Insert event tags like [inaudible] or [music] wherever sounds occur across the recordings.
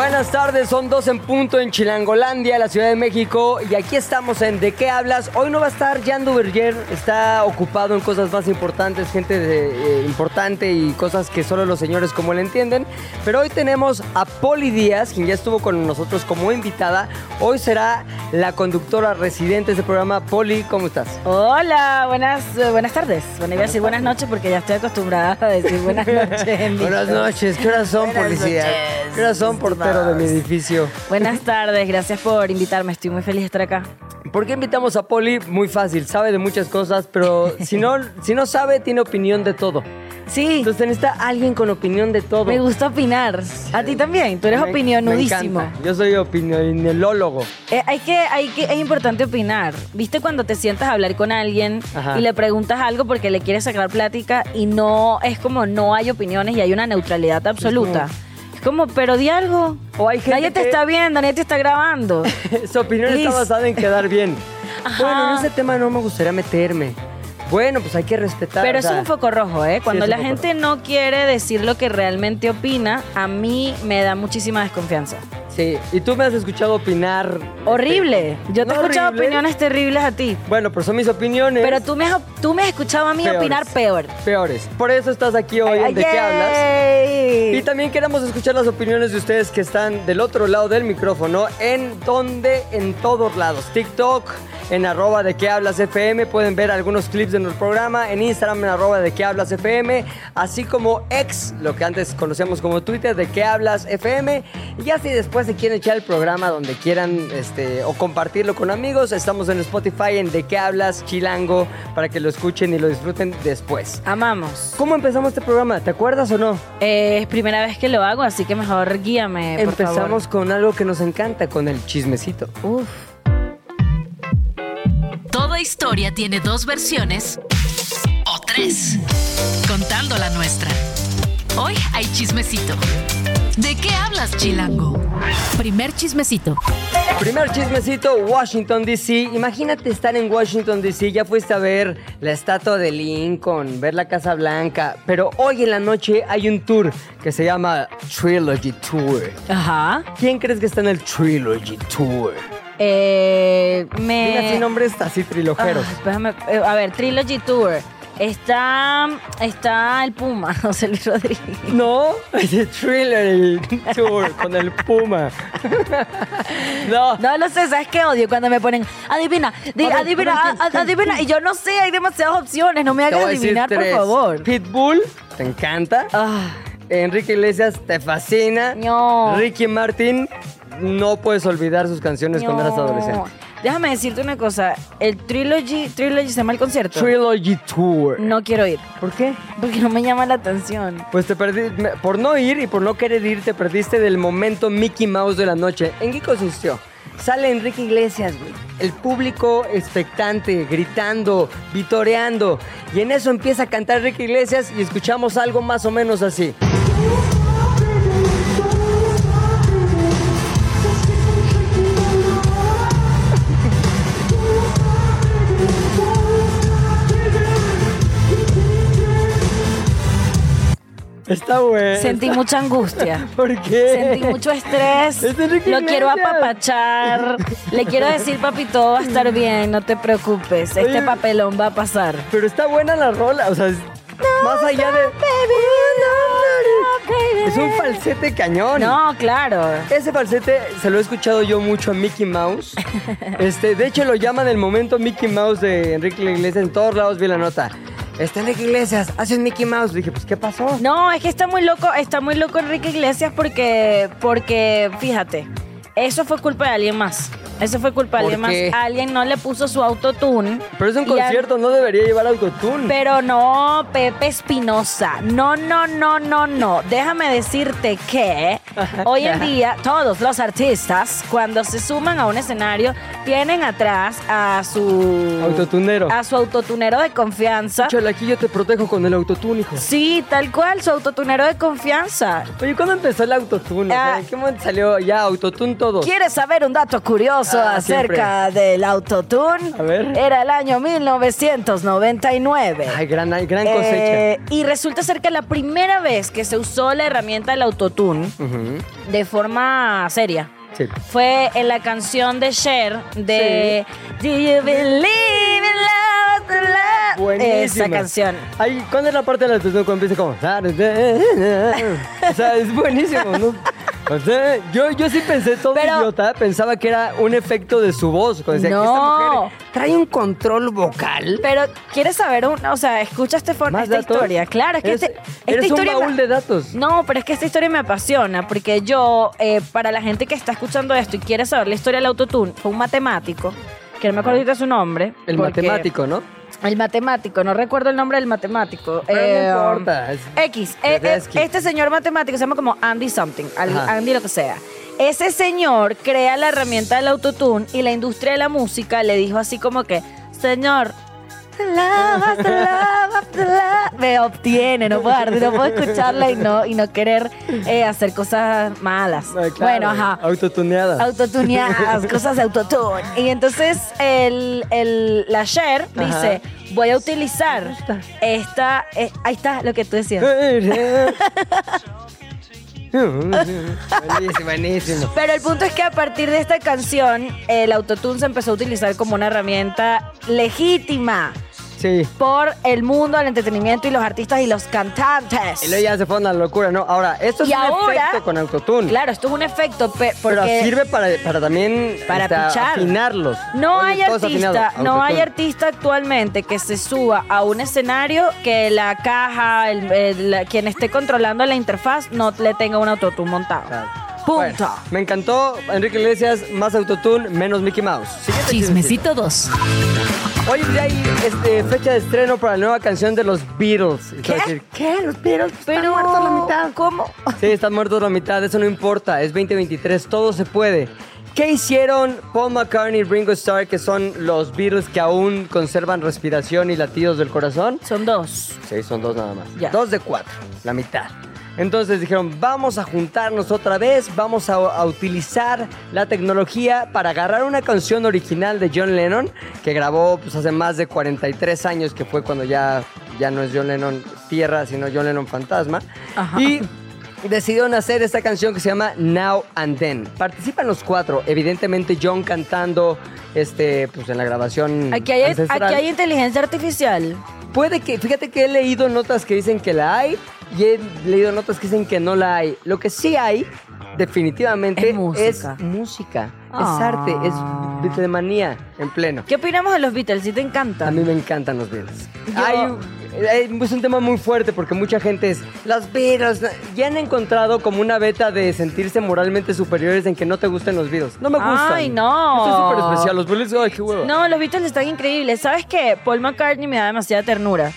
Buenas tardes, son dos en punto en Chilangolandia, la Ciudad de México, y aquí estamos en ¿De qué hablas? Hoy no va a estar Jan Duverger, está ocupado en cosas más importantes, gente de- eh, importante y cosas que solo los señores como él entienden, pero hoy tenemos a Poli Díaz, quien ya estuvo con nosotros como invitada, hoy será la conductora residente de este programa. Poli, ¿cómo estás? Hola, buenas, buenas tardes. Bueno, iba a decir buenas noches porque ya estoy acostumbrada a decir buenas [laughs] noches. en Buenas noches, ¿qué horas son, Buenas policía? noches, ¿Qué horas son, portero de mi edificio? Buenas [laughs] tardes, gracias por invitarme. Estoy muy feliz de estar acá. ¿Por qué invitamos a Poli? Muy fácil, sabe de muchas cosas, pero [laughs] si no, si no sabe, tiene opinión de todo. Sí, Entonces necesita alguien con opinión de todo. me gusta opinar. A ti también, tú eres Me- me opinionudísimo. encanta. Yo soy opinionelólogo. Eh, hay que, hay que, es importante opinar. ¿Viste cuando te sientas a hablar con alguien Ajá. y le preguntas algo porque le quieres sacar plática y no, es como no hay opiniones y hay una neutralidad absoluta? Es como, pero di algo. O hay gente nadie te que- está viendo, nadie te está grabando. [laughs] Su opinión está basada en quedar bien. [laughs] Ajá. Bueno, en ese tema no me gustaría meterme. Bueno, pues hay que respetar. Pero o es un foco rojo, ¿eh? Cuando la gente no quiere decir lo que realmente opina, a mí me da muchísima desconfianza. Sí, y tú me has escuchado opinar. Horrible. Yo te he No escuchado horrible. opiniones terribles a ti. Bueno, pero son mis opiniones. Pero tú me, has, tú me has escuchado a mí Peores. opinar peor. Peores. Por eso estás aquí hoy en Ay, ¿De qué hablas? Y también queremos escuchar las opiniones de ustedes que están del otro lado del micrófono. ¿En donde En todos lados. TikTok, en arroba de qué hablas FM. Pueden ver algunos clips de nuestro programa. En Instagram, en arroba de qué hablas FM. Así como ex, lo que antes conocíamos como Twitter, de qué hablas FM. Y ya si después se quieren echar el programa donde quieran este, o compartirlo con amigos, estamos en Spotify en de qué hablas Chilango para que lo escuchen y lo disfruten después. Amamos. ¿Cómo empezamos este programa? ¿Te acuerdas o no? Eh, es primera vez que lo hago, así que mejor guíame, por Empezamos con algo que nos encanta, con el chismecito. Uf. Toda historia tiene dos versiones o tres, contando la nuestra. Hoy hay chismecito. ¿De qué hablas, Chilango? Primer chismecito. Primer chismecito, Washington DC. Imagínate estar en Washington DC, ya fuiste a ver la estatua de Lincoln, ver la Casa Blanca, pero hoy en la noche hay un tour que se llama Trilogy Tour. Ajá. ¿Quién crees que está en el Trilogy Tour? Eh, me... Mira, así nombres así trilojeros. Ah, espérame, eh, a ver, Trilogy Tour. Está, está el Puma, [laughs] José Luis Rodríguez. No, es el Trilogy Tour con el Puma. [laughs] no, No lo sé, ¿sabes qué odio? Cuando me ponen, adivina, di- ver, adivina, a ver, ¿quién- a- adivina. Y yo no sé, hay demasiadas opciones, no me hagas adivinar, por favor. Pitbull, ¿te encanta? Ah, Enrique Iglesias, te fascina. No. Ricky Martin, no puedes olvidar sus canciones cuando eras adolescente. Déjame decirte una cosa, el Trilogy, Trilogy se llama el concierto. Trilogy Tour. no quiero ir, ¿Por qué? porque no me llama la atención. Pues te perdí, por no ir y por no querer ir, te perdiste del momento Mickey Mouse de la noche. ¿En qué consistió? Sale Enrique Iglesias, güey. El público expectante, gritando, vitoreando. Y en eso empieza a cantar Enrique Iglesias y escuchamos algo más o menos así. Está bueno. Sentí mucha angustia. [laughs] ¿Por qué? Sentí mucho estrés. Es Enrique Lo quiero apapachar. Le quiero decir, papi, todo va a estar bien, no te preocupes. Este Oye. papelón va a pasar. Pero está buena la rola, o sea, es- más allá de... Es un falsete cañón. No, claro. Ese falsete se lo he escuchado yo mucho a Mickey Mouse. [laughs] Este, de hecho, lo llaman el momento Mickey Mouse de Enrique Iglesias. En todos lados vi la nota. Está Enrique Iglesias, hace un Mickey Mouse. Dije, pues, ¿qué pasó? No, es que está muy loco, está muy loco Enrique Iglesias porque, porque, fíjate, eso fue culpa de alguien más. Eso fue culpa de ¿Por alguien más. qué? Alguien no le puso su autotune. Pero es un y al- concierto, no debería llevar autotune. Pero no, Pepe Espinosa. No, no, no, no, no. Déjame decirte que [laughs] hoy en día todos los artistas, cuando se suman a un escenario, tienen atrás a su Autotunero. a su autotunero de confianza. Chale, aquí yo te protejo con el autotune, hijo. Sí, tal cual, su autotunero de confianza. Oye, ¿cuándo empezó el autotune? O sea, Ah. ¿En qué momento salió ya autotune todo? ¿Quieres saber un dato curioso Ah, acerca del autotune? A ver. Era el año 1999. Ay, gran, gran cosecha. Eh, y resulta ser que la primera vez que se usó la herramienta del autotune Ujú. de forma seria Sí. fue en la canción de Cher de Do You Believe in Love? Buenísima. Esa canción. Ay, ¿cuándo es la parte de la autotune cuando empieza como... O sea, es buenísimo, ¿no? O sea, yo, yo sí pensé, todo Pero- idiota, pensaba que era un efecto de su voz. Cuando decía que esta No. mujer trae un control vocal. Pero, ¿quieres saber un, o sea, escucha este for- ¿Más esta datos? historia? Claro, es que Eres, este- esta eres historia un baúl de datos. No, pero es que esta historia me apasiona porque yo, eh, para la gente que está escuchando esto y quiere saber la historia del autotune, fue un matemático, que no me acuerdo ahorita su nombre. El porque- matemático, ¿no? El matemático, no recuerdo el nombre del matemático. Pero Eh, no importa. es- X. eh, eh, Tedeschi. este señor matemático se llama como Andy Something, al- Ajá. Andy lo que sea. Ese señor crea la herramienta del autotune y la industria de la música le dijo así como que, señor, love after love after love", me obtiene, no puedo, no escucharla y no, y no querer eh, hacer cosas malas. Claro, bueno, ajá. Autotuneada. Autotuneadas, [laughs] cosas de autotune. Y entonces el, el, la Cher Ajá. dice, voy a utilizar esta... eh, ahí está lo que tú decías. buenísimo, buenísimo. [laughs] Pero el punto es que a partir de esta canción, el autotune se empezó a utilizar como una herramienta legítima Sí. por el mundo del entretenimiento y los artistas y los cantantes. Y luego ya se fue una locura, ¿no? Ahora, esto es Y un ahora- efecto con autotune. Claro, esto es un efecto, pe- porque Pero sirve para, para también Para este, pichar. afinarlos. No Oye, hay artista, no hay artista actualmente que se suba a un escenario que la caja, el- el- la- quien esté controlando la interfaz no le tenga un autotune montado. Claro. Punto. Bueno, me encantó Enrique Iglesias, más autotune, menos Mickey Mouse. Siguiente Chismecito 2. Hoy ya hay este, fecha de estreno para la nueva canción de los Beatles. ¿Qué? decir, ¿Qué? ¿Los Beatles? Están muertos a la mitad. ¿Cómo? Sí, están muertos a la mitad, eso no importa, es 2023, todo se puede. ¿Qué hicieron Paul McCartney y Ringo Starr, que son los Beatles que aún conservan respiración y latidos del corazón? Son dos. Sí, son dos nada más. Ya. Dos de cuatro, la mitad. Entonces dijeron, vamos a juntarnos otra vez, vamos a, a utilizar la tecnología para agarrar una canción original de John Lennon, que grabó pues, hace más de 43 años, que fue cuando ya, ya no es John Lennon Tierra, sino John Lennon Fantasma. Ajá. Y decidieron hacer esta canción que se llama Now and Then. Participan los cuatro, evidentemente John cantando este, pues, en la grabación Aquí hay, ancestral. aquí hay inteligencia artificial. Puede que, fíjate que he leído notas que dicen que la hay y he leído notas que dicen que no la hay. Lo que sí hay, definitivamente, Es música. es música. Ah. Es arte, es Beatlemanía en pleno. ¿Qué opinamos de los Beatles? ¿Sí te encanta? A mí me encantan los Beatles. Yo- Hay- hay- es un tema muy fuerte porque mucha gente es los Beatles. Ya han encontrado como una beta de sentirse moralmente superiores en que no te gusten los Beatles. No me gustan. Ay, no. Esto es súper especial. Los Beatles, ay, qué huevo. No, los Beatles están increíbles. ¿Sabes qué? Paul McCartney me da demasiada ternura.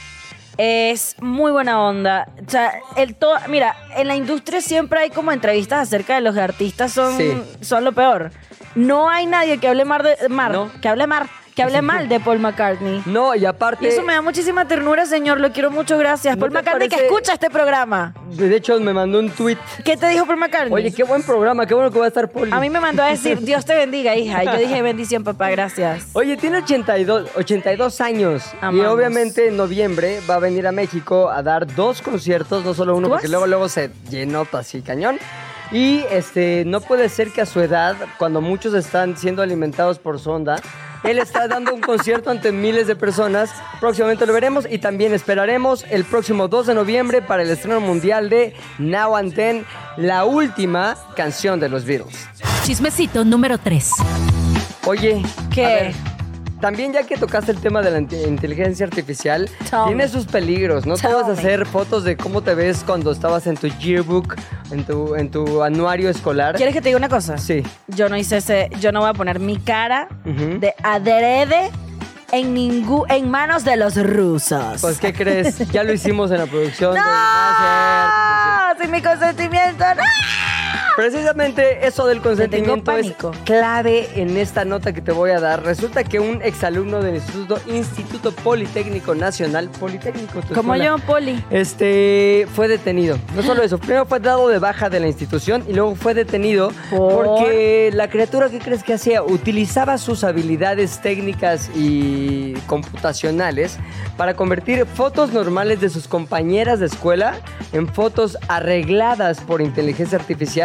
Es muy buena onda. O sea, el to mira, en la industria siempre hay como entrevistas acerca de los artistas son, Sí. son lo peor. No hay nadie que hable mar de mar, No. que hable mar, que hable mal de Paul McCartney. No, y aparte. Y eso me da muchísima ternura, señor. Lo quiero mucho, gracias. ¿No Paul McCartney que escucha este programa. De hecho, me mandó un tweet. ¿Qué te dijo Paul McCartney? Oye, qué buen programa, qué bueno que va a estar Poli. A mí me mandó a decir, Dios te bendiga, hija. Y yo dije, bendición, papá, gracias. Oye, tiene 82, 82 años y obviamente en noviembre va a venir a México a dar dos conciertos, no solo uno, ¿Tú porque luego luego se llenó así cañón. Y este no puede ser que a su edad, cuando muchos están siendo alimentados por sonda, él está dando un concierto ante miles de personas. Próximamente lo veremos y también esperaremos el próximo 2 de noviembre para el estreno mundial de Now and Then, la última canción de los Beatles. Chismecito número 3. Oye, ¿Qué? a ver, también ya que tocaste el tema de la inte- inteligencia artificial, Tell tiene me. sus peligros. No te Tell vas a hacer fotos de cómo te ves cuando estabas en tu yearbook, en tu, en tu anuario escolar. ¿Quieres que te diga una cosa? Sí. Yo no hice ese, yo no voy a poner mi cara de adrede en ningún, en manos de los rusos. Pues, ¿qué crees? Ya lo hicimos en la producción. [laughs] de- ¡No! Ah, cierto, Sin mi consentimiento, ¡no! Precisamente eso del consentimiento es clave en esta nota que te voy a dar. Resulta que un exalumno del Instituto, Instituto Politécnico Nacional, Politécnico, tu Como escuela, yo, Poli. Este fue detenido. No solo eso, primero fue dado de baja de la institución y luego fue detenido ¿Por? porque la criatura, ¿qué crees que hacía? Utilizaba sus habilidades técnicas y computacionales para convertir fotos normales de sus compañeras de escuela en fotos arregladas por inteligencia artificial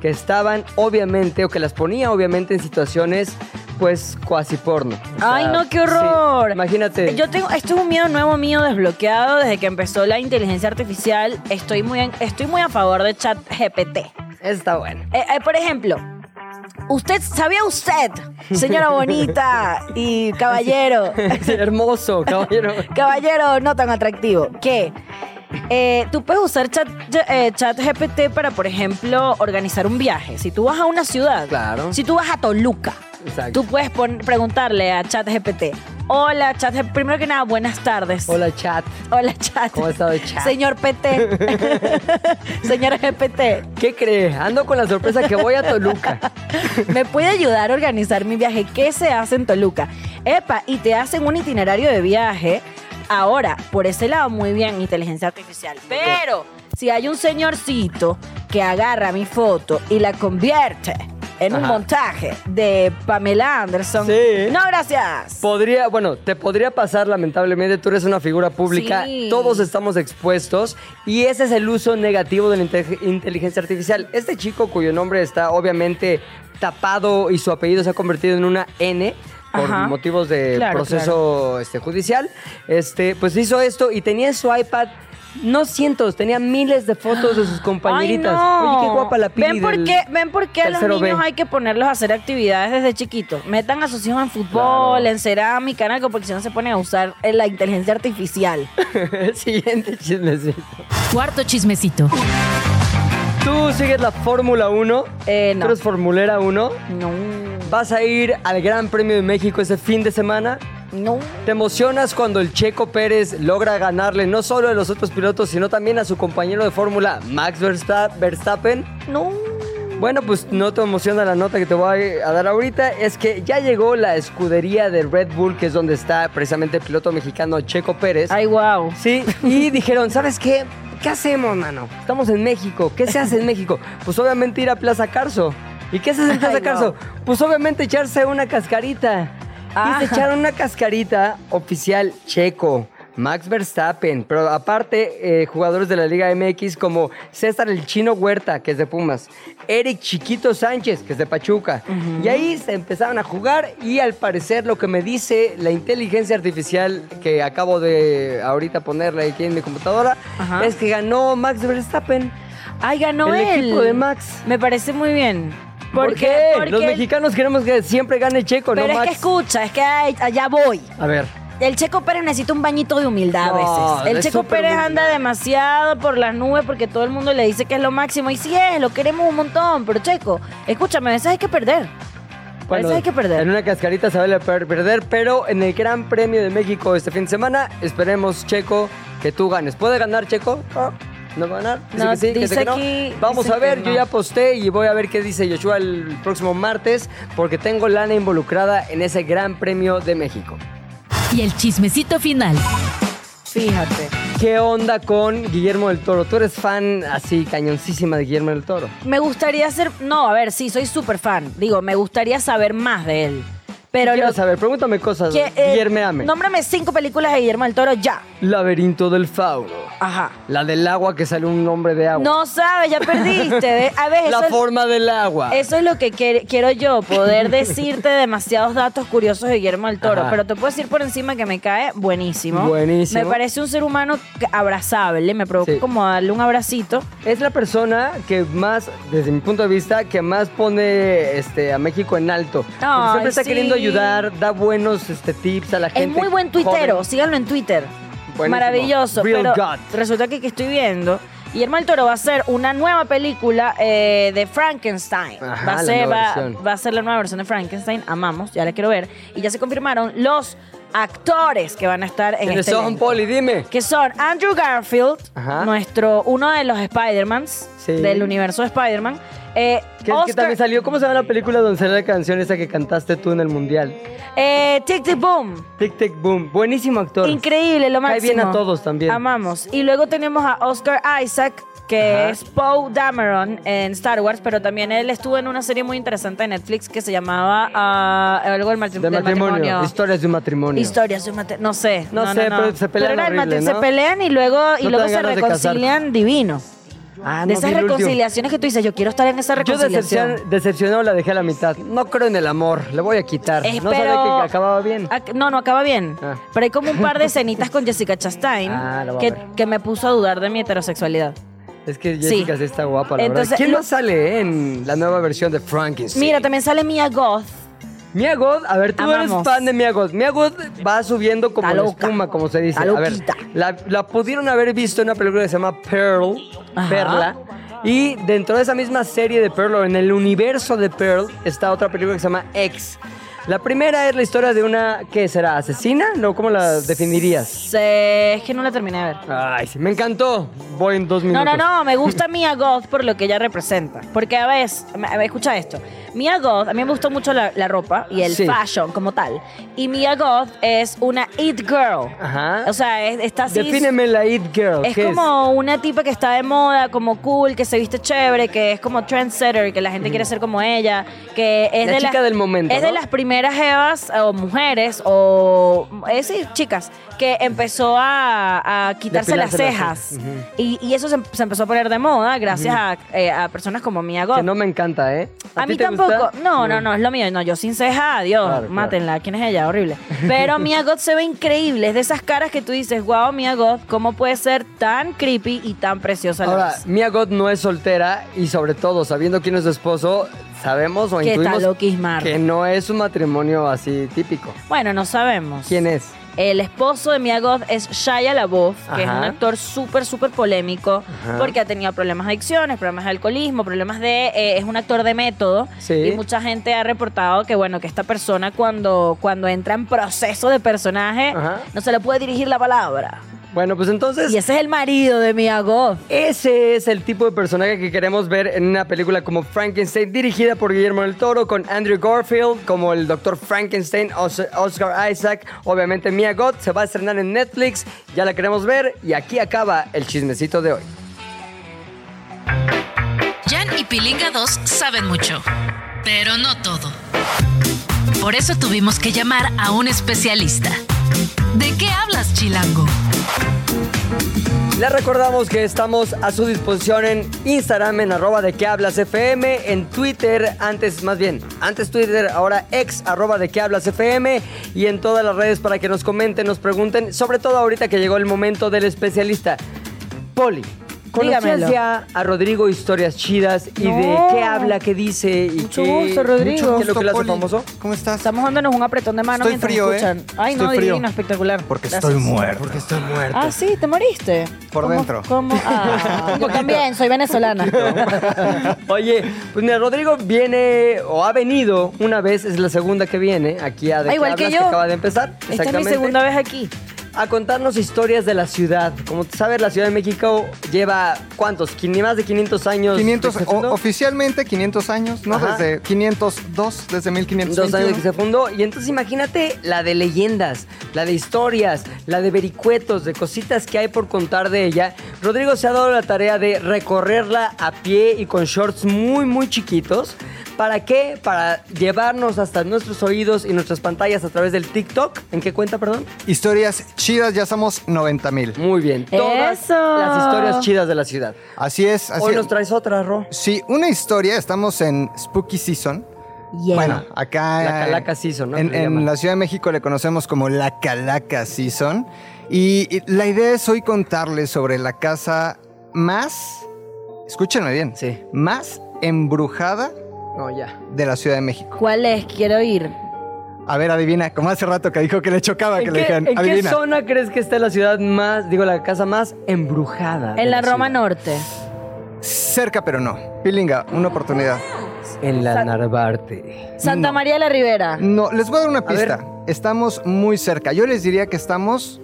que estaban obviamente o que las ponía obviamente en situaciones pues cuasi porno. O Ay, no, qué sí, horror. imagínate. Yo tengo, esto es un miedo nuevo mío desbloqueado desde que empezó la inteligencia artificial. Estoy muy, en- estoy muy a favor de chat GPT. Está bueno. Eh, eh, por ejemplo, usted, ¿sabía usted, señora bonita y caballero, [laughs] Sí, hermoso, caballero. caballero no tan atractivo, que eh, tú puedes usar chat, eh, chat GPT para, por ejemplo, organizar un viaje. Si tú vas a una ciudad, Claro. si tú vas a Toluca, Exacto. tú puedes preguntarle a chat GPT, hola chat, primero que nada, buenas tardes. Hola, chat. Hola chat. ¿Cómo el chat? Señor PT. [laughs] Señor GPT. ¿Qué cree? Ando con la sorpresa que voy a Toluca. [laughs] ¿Me puede ayudar a organizar mi viaje? ¿Qué se hace en Toluca? Epa, y te hacen un itinerario de viaje. Ahora, por ese lado, muy bien, inteligencia artificial. Pero, si hay un señorcito que agarra mi foto y la convierte en un montaje de Pamela Anderson. Sí. No, gracias. Podría, bueno, te podría pasar lamentablemente, tú eres una figura pública, Sí. todos estamos expuestos y ese es el uso negativo de la inte- inteligencia artificial. Este chico cuyo nombre está obviamente tapado y su apellido se ha convertido en una N por Ajá. motivos de Claro, proceso Este, judicial, este, pues hizo esto y tenía en su iPad no cientos, tenía miles de fotos de sus compañeritas. Ay, no. Oye, qué guapa la Pili ¿Ven por del qué, ven por qué a los B. niños hay que ponerlos a hacer actividades desde chiquitos? Metan a sus hijos en fútbol, Claro. en cerámica, en algo, porque si no se ponen a usar eh, la inteligencia artificial. El [laughs] siguiente chismecito. Cuarto chismecito. Tú sigues la Fórmula 1. Eh, no. Tú eres Formulera 1. No, Vas a ir al Gran Premio de México este fin de semana. no. ¿Te emocionas cuando el Checo Pérez logra ganarle no solo a los otros pilotos, sino también a su compañero de fórmula, Max Versta- Verstappen? No. Bueno, pues no te emociona la nota que te voy a dar ahorita. Es que ya llegó la escudería de Red Bull, que es donde está precisamente el piloto mexicano Checo Pérez. Ay, wow. Sí, y dijeron, ¿sabes qué? ¿Qué hacemos, mano? Estamos en México. ¿Qué se hace en México? Pues obviamente ir a Plaza Carso. ¿Y qué se hace en Plaza Ay, no. Carso? Pues obviamente echarse una cascarita. Y Ah. se echaron una cascarita oficial checo. Max Verstappen, pero aparte eh, jugadores de la Liga MX como César el Chino Huerta, que es de Pumas, Eric Chiquito Sánchez, que es de Pachuca. Y ahí se empezaron a jugar y al parecer lo que me dice la inteligencia artificial que acabo de ahorita ponerle aquí en mi computadora es que ganó Max Verstappen. Ay, ganó El él. equipo de Max. Me parece muy bien. ¿Por qué? porque Los mexicanos queremos que siempre gane Checo, Pero no es Max. que escucha, es que ay, allá voy. A ver. El Checo Pérez necesita un bañito de humildad No, a veces. El Checo Pérez humildad. anda demasiado por las nubes porque todo el mundo le dice que es lo máximo. Y sí es, lo queremos un montón. Pero Checo, escúchame, a veces hay que perder. A veces hay que perder. En una cascarita se vale per- perder, pero en el Gran Premio de México este fin de semana, esperemos, Checo, que tú ganes. ¿Puede ganar, Checo? No, ¿No va a ganar? Dice No, que sí, que que no. Vamos dice a ver, yo no. ya aposté y voy a ver qué dice Joshua el próximo martes, porque tengo lana involucrada en ese Gran Premio de México. Y el chismecito final. Fíjate. ¿Qué onda con Guillermo del Toro? Tú eres fan así, cañoncísima de Guillermo del Toro. Me gustaría ser. No, a ver, sí, soy súper fan. Digo, me gustaría saber más de él. Pero Quiero lo saber, pregúntame cosas, que. eh, Guillermo Ame. nómbrame cinco películas de Guillermo del Toro ya. Laberinto del Fauno. Ajá. La del agua que sale un nombre de agua. No sabes, ya perdiste. ¿ve? A ver, [laughs] La eso es- forma del agua. Eso es lo que quer- quiero yo, poder decirte demasiados datos curiosos de Guillermo del Toro. Ajá. Pero te puedo decir por encima que me cae buenísimo. Buenísimo. Me parece un ser humano abrazable, me provoca Sí. como darle un abracito. Es la persona que más, desde mi punto de vista, que más pone este, a México en alto. Ay, siempre está sí. queriendo ayudar, da buenos este, tips a la gente. Es muy buen tuitero, joven. síganlo en Twitter. Buenísimo. Maravilloso. Real pero God. resulta que, que estoy viendo. Guillermo del Toro va a hacer una nueva película eh, de Frankenstein. Ajá, va, a ser, va, va a ser la nueva versión de Frankenstein. Amamos, ya la quiero ver. Y ya se confirmaron los actores que van a estar en ¿Quiénes este son, elenco. Poli? Dime. Que son Andrew Garfield, Ajá. nuestro, uno de los Spider-Mans Sí. del universo de Spider-Man. Eh, Que, también salió, ¿cómo se llama la película donde sale la canción esa que cantaste tú en el mundial? eh, Tic Tic Boom. Tic Tic Boom. Buenísimo actor. Increíble, lo Cae máximo. bien a todos también. Amamos. Y luego tenemos a Oscar Isaac, que Ajá. es Poe Dameron en Star Wars, pero también él estuvo en una serie muy interesante de Netflix que se llamaba ah, algo del, del matrimonio. Historias de un matrimonio. Historias de un matrimonio. No sé. No sé, pero se pelean horrible, ¿no? Se pelean y luego, y luego se reconcilian divino. Ah, de no esas vi el último. reconciliaciones que tú dices, yo quiero estar en esa Yo reconciliación. decepcion- decepcionado la dejé a la mitad. No creo en el amor. Le voy a quitar. Eh, no sabía pero- que acababa bien. Ac- No, no acaba bien. Ah. Pero hay como un par de escenitas con Jessica Chastain [laughs] Ah, lo voy a que, ver. que me puso a dudar de mi heterosexualidad. Es que Jessica sí, está guapa, la Entonces, verdad. ¿Quién lo- más sale en la nueva versión de Frankenstein? Mira, también sale Mia Goth. Mia God, a ver, tú Amamos. eres fan de Mia God. Mia God va subiendo como la espuma, como se dice. A ver, la, la pudieron haber visto en una película que se llama Pearl, Ajá. Perla. Y dentro de esa misma serie de Pearl, o en el universo de Pearl, está otra película que se llama X. La primera es la historia de una, ¿qué será? ¿Asesina? No, ¿cómo la definirías? Es que no la terminé de ver. Ay, sí, me encantó. Voy en dos No, minutos. no, no, me gusta Mia Goth por lo que ella representa. Porque a veces, escucha esto. Mia Goth, a mí me gusta mucho la, la ropa y el Sí. fashion como tal. Y Mia Goth es una it girl. Ajá. O sea, es- está así. Defíneme la It Girl. Es ¿qué como una tipa que está de moda, como cool, que se viste chévere, que es como trendsetter, que la gente quiere ser como ella, que es La de chica las- del momento, Es de ¿no? las primeras evas o mujeres o eh, sí, chicas que empezó a, a quitarse las Depilarse las cejas cejas. Ujú. y, y eso se, se empezó a poner de moda gracias a, eh, a personas como Mia Goth. Que no me encanta, ¿eh? A, ti mí te tampoco. gusta? No, no, no, es lo mío. No, yo sin ceja, adiós. Claro, claro. Mátenla. ¿Quién es ella? Horrible. Pero Mia Goth se ve increíble. Es de esas caras que tú dices, wow, Mia Goth, ¿cómo puede ser tan creepy y tan preciosa a la Ahora, vez? Mia God no es soltera y sobre todo, sabiendo quién es su esposo, sabemos o Que intuimos que no es un matrimonio así típico. Bueno, no sabemos. ¿Quién es? El esposo de Mia Goth es Shia LaBeouf, que es Ajá. un actor súper, súper polémico, Ajá. porque ha tenido problemas de adicciones, problemas de alcoholismo, problemas de... eh, es un actor de método. Sí. Y mucha gente ha reportado que, bueno, que esta persona cuando, cuando entra en proceso de personaje, Ajá. no se le puede dirigir la palabra. Bueno, pues entonces, Y ese es el marido de Mia Goth. ese es el tipo de personaje que queremos ver en una película como Frankenstein, dirigida por Guillermo del Toro, con Andrew Garfield como el Dr. Frankenstein, Os- Oscar Isaac, obviamente Mia God, se va a estrenar en Netflix, ya la queremos ver y aquí acaba el chismecito de hoy. Jan y Pilinga 2 saben mucho, pero no todo. Por eso tuvimos que llamar a un especialista. ¿De qué hablas, Chilango? Les recordamos que estamos a su disposición en Instagram, en arroba de que hablas FM, en Twitter, antes, más bien, antes Twitter, ahora ex arroba de que hablas FM, y en todas las redes para que nos comenten, nos pregunten, sobre todo ahorita que llegó el momento del especialista. Poli, ¿conocías Dígamelo. ya a Rodrigo Historias Chidas y de No. qué habla, qué dice y Mucho qué, gusto, Rodrigo. ¿Qué es lo que lo hace Poli. famoso? ¿Cómo estás? Estamos dándonos un apretón de mano Estoy mientras frío, ¿eh? escuchan. Ay, no, Estoy frío. divino, espectacular. Porque Gracias. estoy muerto. Porque estoy muerto. Ah, sí, ¿te moriste? Por ¿Cómo- dentro. cómo? Ah, [laughs] yo también, soy venezolana. [laughs] Oye, pues mira, Rodrigo viene o ha venido una vez, es la segunda que viene aquí a De Ah, qué igual que hablas, yo. acaba de empezar. Esta es mi segunda vez aquí. A contarnos historias de la ciudad. Como sabes, la Ciudad de México lleva, ¿cuántos? Quin- Más de 500 años. 500, de que se o- fundó. oficialmente 500 años, ¿no? Ajá. Desde 502, desde 1521. Dos años que se fundó. Y entonces imagínate la de leyendas, la de historias, la de vericuetos, de cositas que hay por contar de ella. Rodrigo se ha dado la tarea de recorrerla a pie y con shorts muy, muy chiquitos. ¿Para qué? Para llevarnos hasta nuestros oídos y nuestras pantallas a través del TikTok. ¿En qué cuenta, perdón? Historias chidas, ya somos 90 mil. Muy bien. Todas ¡Eso! las historias chidas de la ciudad. Así es, así Hoy nos traes otra, Ro. Sí, una historia, estamos en Spooky Season. Yeah. Bueno, acá La Calaca Season, ¿no? En, en la Ciudad de México le conocemos como la Calaca Season. Y, y la idea es hoy contarles sobre la casa más, escúchenme bien, Sí. más embrujada No, ya. de la Ciudad de México. ¿Cuál es? Quiero ir. A ver, adivina, como hace rato que dijo que le chocaba que ¿En, le dijeran, en qué zona crees que está la ciudad más, digo, la casa más embrujada? En la Roma ciudad? Norte. Cerca, pero no. Pilinga, una oportunidad. En la Narvarte. Santa No. María de la Ribera. No, les voy a dar una pista. Estamos muy cerca. Yo les diría que estamos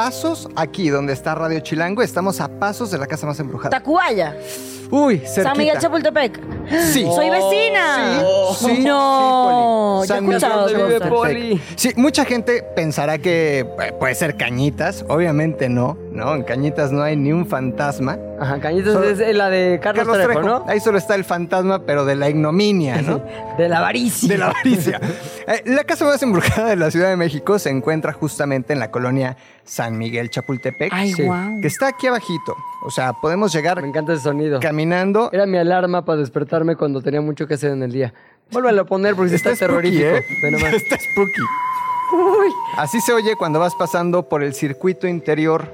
pasos aquí, donde está Radio Chilango, estamos a pasos de la casa más embrujada. Tacubaya. Uy, cerquita. San Miguel Chapultepec. Sí. Soy vecina. Sí, sí, No, yo he San. Sí, mucha gente pensará que eh, puede ser cañitas. Obviamente no, ¿no? En cañitas no hay ni un fantasma. Ajá, Cañitas Solo- es la de Carlos, Carlos Trejo, Trejo. ¿no? Ahí solo está el fantasma, pero de la ignominia, ¿no? [laughs] De la avaricia. de la avaricia. [laughs] Eh, la casa más embrujada de la Ciudad de México se encuentra justamente en la colonia San Miguel Chapultepec. Ay, Sí. guau. Que está aquí abajito. O sea, podemos llegar Me encanta ese sonido. caminando. Era mi alarma para despertarme cuando tenía mucho que hacer en el día. Vuélvelo a poner porque está, spooky, terrorífico. ¿eh? Está spooky. Así se oye cuando vas pasando por el circuito interior,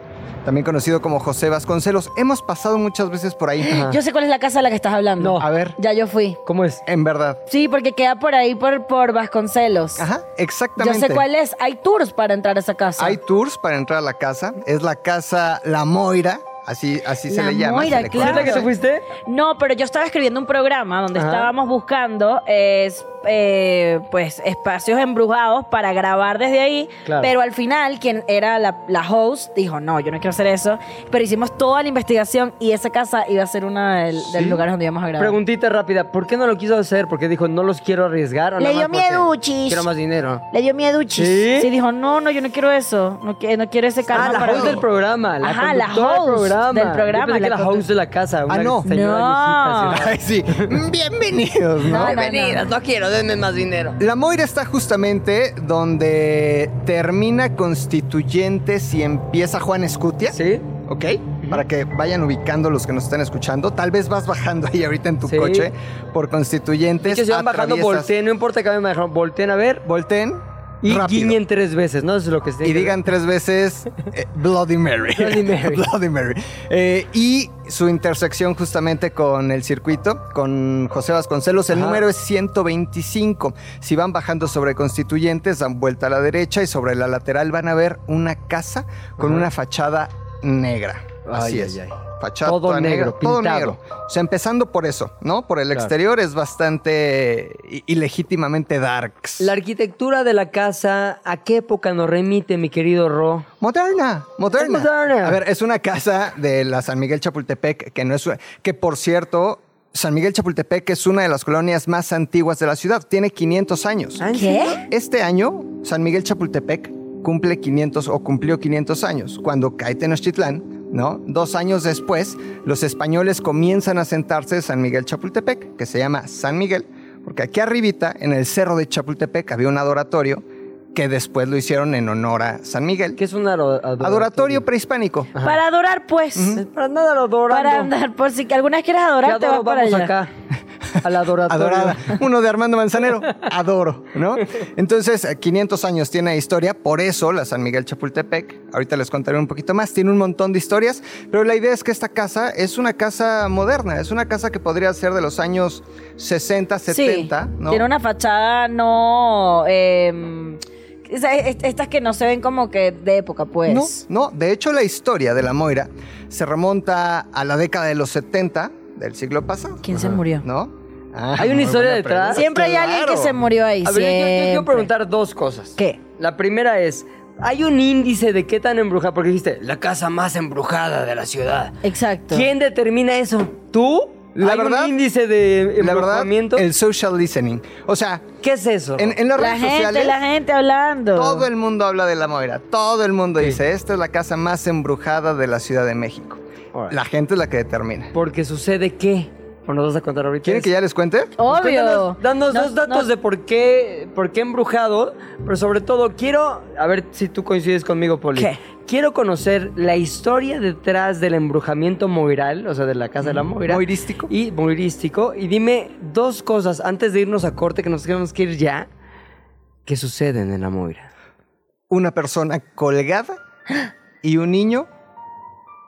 también conocido como José Vasconcelos. Hemos pasado muchas veces por ahí. Ajá. Yo sé cuál es la casa a la que estás hablando. No. A ver, Ya yo fui. ¿Cómo es? en verdad. Sí, porque queda por ahí por, por Vasconcelos. Ajá, Yo exactamente. sé cuál es. Hay tours para entrar a esa casa. Hay tours para entrar a la casa. Es la casa La Moira, así, así se La le llama. Moira, se le claro. ¿Es la que te fuiste? No, pero yo estaba escribiendo un programa donde Ajá. estábamos buscando es, eh, pues espacios embrujados para grabar desde ahí. Claro. Pero al final, quien era la, la host dijo, no, yo no quiero hacer eso. Pero hicimos toda la investigación y esa casa iba a ser uno de los lugares donde íbamos a grabar. Preguntita rápida. ¿Por qué no lo quiso hacer? Porque dijo, no los quiero arriesgar. ¿o Le dio mieduchis. Quiero más dinero. Le dio miedo Uchis. ¿Sí? dijo, no, no, yo no quiero eso. No, qui- no quiero ese karma Ah, la para host mí". del programa. La Ajá, la host del programa. del programa, Yo pensé que la host de la casa. Una Ah, no. señora No. viejita, [laughs] Ay, sí. Bienvenidos, ¿no? No, no, Bienvenidas, no quiero, denme más dinero. La Moira está justamente donde termina Constituyentes y empieza Juan Escutia. ¿Sí? ¿Ok? Para que vayan ubicando los que nos están escuchando. Tal vez vas bajando ahí ahorita en tu Sí. coche por Constituyentes. Que se van bajando, volteen, no importa que vayan bajando, volteen a ver Volteen. Y rápido. guiñen tres veces, ¿no? Eso es lo que se Y digan tres veces [laughs] eh, Bloody Mary. Bloody Mary. [laughs] Bloody Mary. Eh, y su intersección justamente con el circuito, con José Vasconcelos, el Ajá. número es 125. Si van bajando sobre Constituyentes, dan vuelta a la derecha y sobre la lateral van a ver una casa con Ajá. una fachada negra. Así Ay, es. ay, ay. Fachada Todo toda negro, negra, todo negro. O sea, empezando por eso, ¿no? Por el Claro. exterior es bastante ilegítimamente darks. La arquitectura de la casa, ¿a qué época nos remite, mi querido Ro? Moderna, moderna. Es moderna. A ver, es una casa de la San Miguel Chapultepec que no es que por cierto San Miguel Chapultepec es una de las colonias más antiguas de la ciudad, tiene 500 años. ¿Ah, ¿Qué? Este año San Miguel Chapultepec cumple 500 o cumplió 500 años cuando cae Tenochtitlán, ¿no? Dos años después, los españoles comienzan a sentarse en San Miguel Chapultepec, que se llama San Miguel, porque aquí arribita, en el cerro de Chapultepec, había un adoratorio que después lo hicieron en honor a San Miguel. ¿Qué es un adoratorio? Adoratorio prehispánico. Para adorar, pues. Es Para nada lo adorando. Para andar, por si que alguna vez quieres ¿Qué adorar, te vas adoro? para Vamos allá. acá. [laughs] Al adoratorio. Adorada. Uno de Armando Manzanero. Adoro, ¿no? Entonces, eh, 500 años tiene de historia, por eso la San Miguel Chapultepec, ahorita les contaré un poquito más, tiene un montón de historias, pero la idea es que esta casa es una casa moderna, es una casa que podría ser de los años 60, 70, sí, ¿no? tiene una fachada no... eh, es- estas que no se ven como que de época, pues. No, no, de hecho la historia de la Moira se remonta a la década de los 70 del siglo pasado. ¿Quién se murió? ¿No? Ah, Hay una historia detrás. pregunta. Siempre hay alguien que se murió ahí. A ver, yo- yo, yo quiero siempre. preguntar dos cosas. ¿Qué? La primera es, ¿hay un índice de qué tan embrujada? Porque dijiste, la casa más embrujada de la ciudad. Exacto. ¿Quién determina eso? ¿Tú? La ¿Hay verdad- un índice de La verdad, embrujamiento? el social listening. O sea, ¿Qué es eso? en, en las La redes gente, sociales... la gente hablando. Todo el mundo habla de la Moira. Todo el mundo dice, esta es la casa más embrujada de la Ciudad de México. Órale. La gente es la que determina. Porque sucede qué. ¿O nos vas a contar ahorita? ¿Quieren que ya les cuente? Obvio. Cuéntanos, danos No, dos datos no. de por qué, por qué embrujado, pero sobre todo quiero, a ver si tú coincides conmigo, Poli. ¿Qué? Quiero conocer la historia detrás del embrujamiento moiral, o sea, de la casa de la Moira. Moirístico. Y moirístico. Y dime dos cosas antes de irnos a corte, que nos tenemos que ir ya, que suceden en la Moira. Una persona colgada y un niño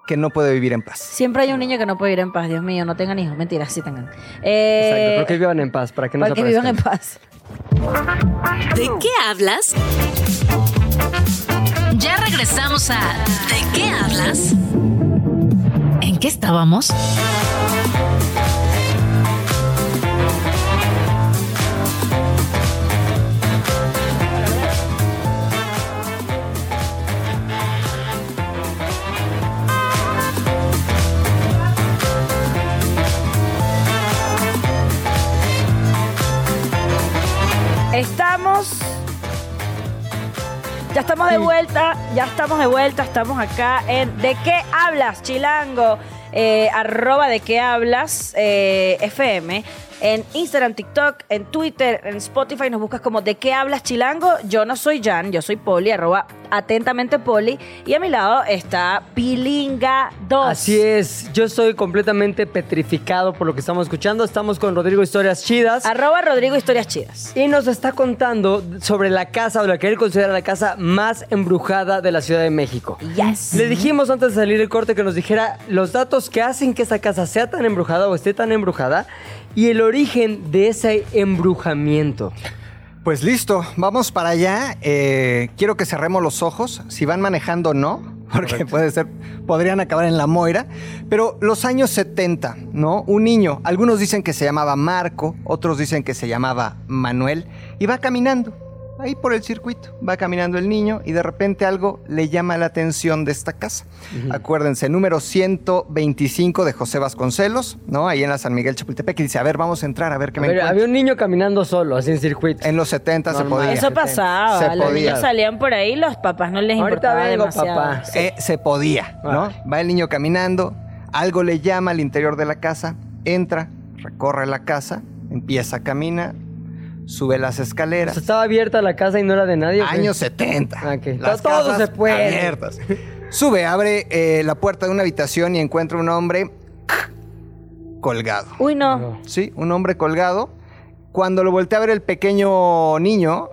que no puede vivir en paz. Siempre hay un niño que no puede ir en paz. Dios mío, no tengan hijos. Mentira, sí tengan. Eh, Exacto, pero que vivan en paz, para que no para se que vivan en paz. ¿De qué hablas? Ya regresamos a ¿De qué hablas? ¿En qué estábamos? Estamos. Ya estamos de vuelta, ya estamos de vuelta, estamos acá en ¿De qué hablas, Chilango? Eh, arroba de qué hablas, eh, FM. En Instagram, TikTok, en Twitter, en Spotify nos buscas como ¿De qué hablas, Chilango? Yo no soy Jan, yo soy Poli, arroba atentamente Poli. Y a mi lado está Pilinga 2. Así es, yo estoy completamente petrificado por lo que estamos escuchando. Estamos con Rodrigo Historias Chidas. Arroba Rodrigo Historias Chidas. Y nos está contando sobre la casa, o la que él considera la casa más embrujada de la Ciudad de México. Yes. Le dijimos antes de salir el corte que nos dijera los datos que hacen que esa casa sea tan embrujada o esté tan embrujada y el origen de ese embrujamiento. Pues listo, vamos para allá. Eh, quiero que cerremos los ojos. Si van manejando, no, [laughs] porque puede ser, podrían acabar en la moira. Pero los años 70, ¿no? Un niño, algunos dicen que se llamaba Marco, otros dicen que se llamaba Manuel, y va caminando. Ahí por el circuito, va caminando el niño y de repente algo le llama la atención de esta casa. Acuérdense, número 125 de José Vasconcelos, ¿no? Ahí en la San Miguel Chapultepec, y dice, a ver, vamos a entrar, a ver qué A me ver, había un niño caminando solo, así en circuito. En los 70 se Normal. podía. Eso pasaba. Se los podía. niños salían por ahí, los papás no les Ahorita importaba vengo, demasiado. papá. Sí. Eh, se podía, ¿no? Va el niño caminando, algo le llama al interior de la casa, entra, recorre la casa, empieza a caminar, sube las O escaleras. sea, estaba abierta la casa y no era de nadie. Años 70. Ah. Las Todo casas se puede. abiertas. Sube, abre eh, la puerta de una habitación y encuentra un hombre colgado. Uy, no. Sí, un hombre colgado. Cuando lo voltea a ver el pequeño niño,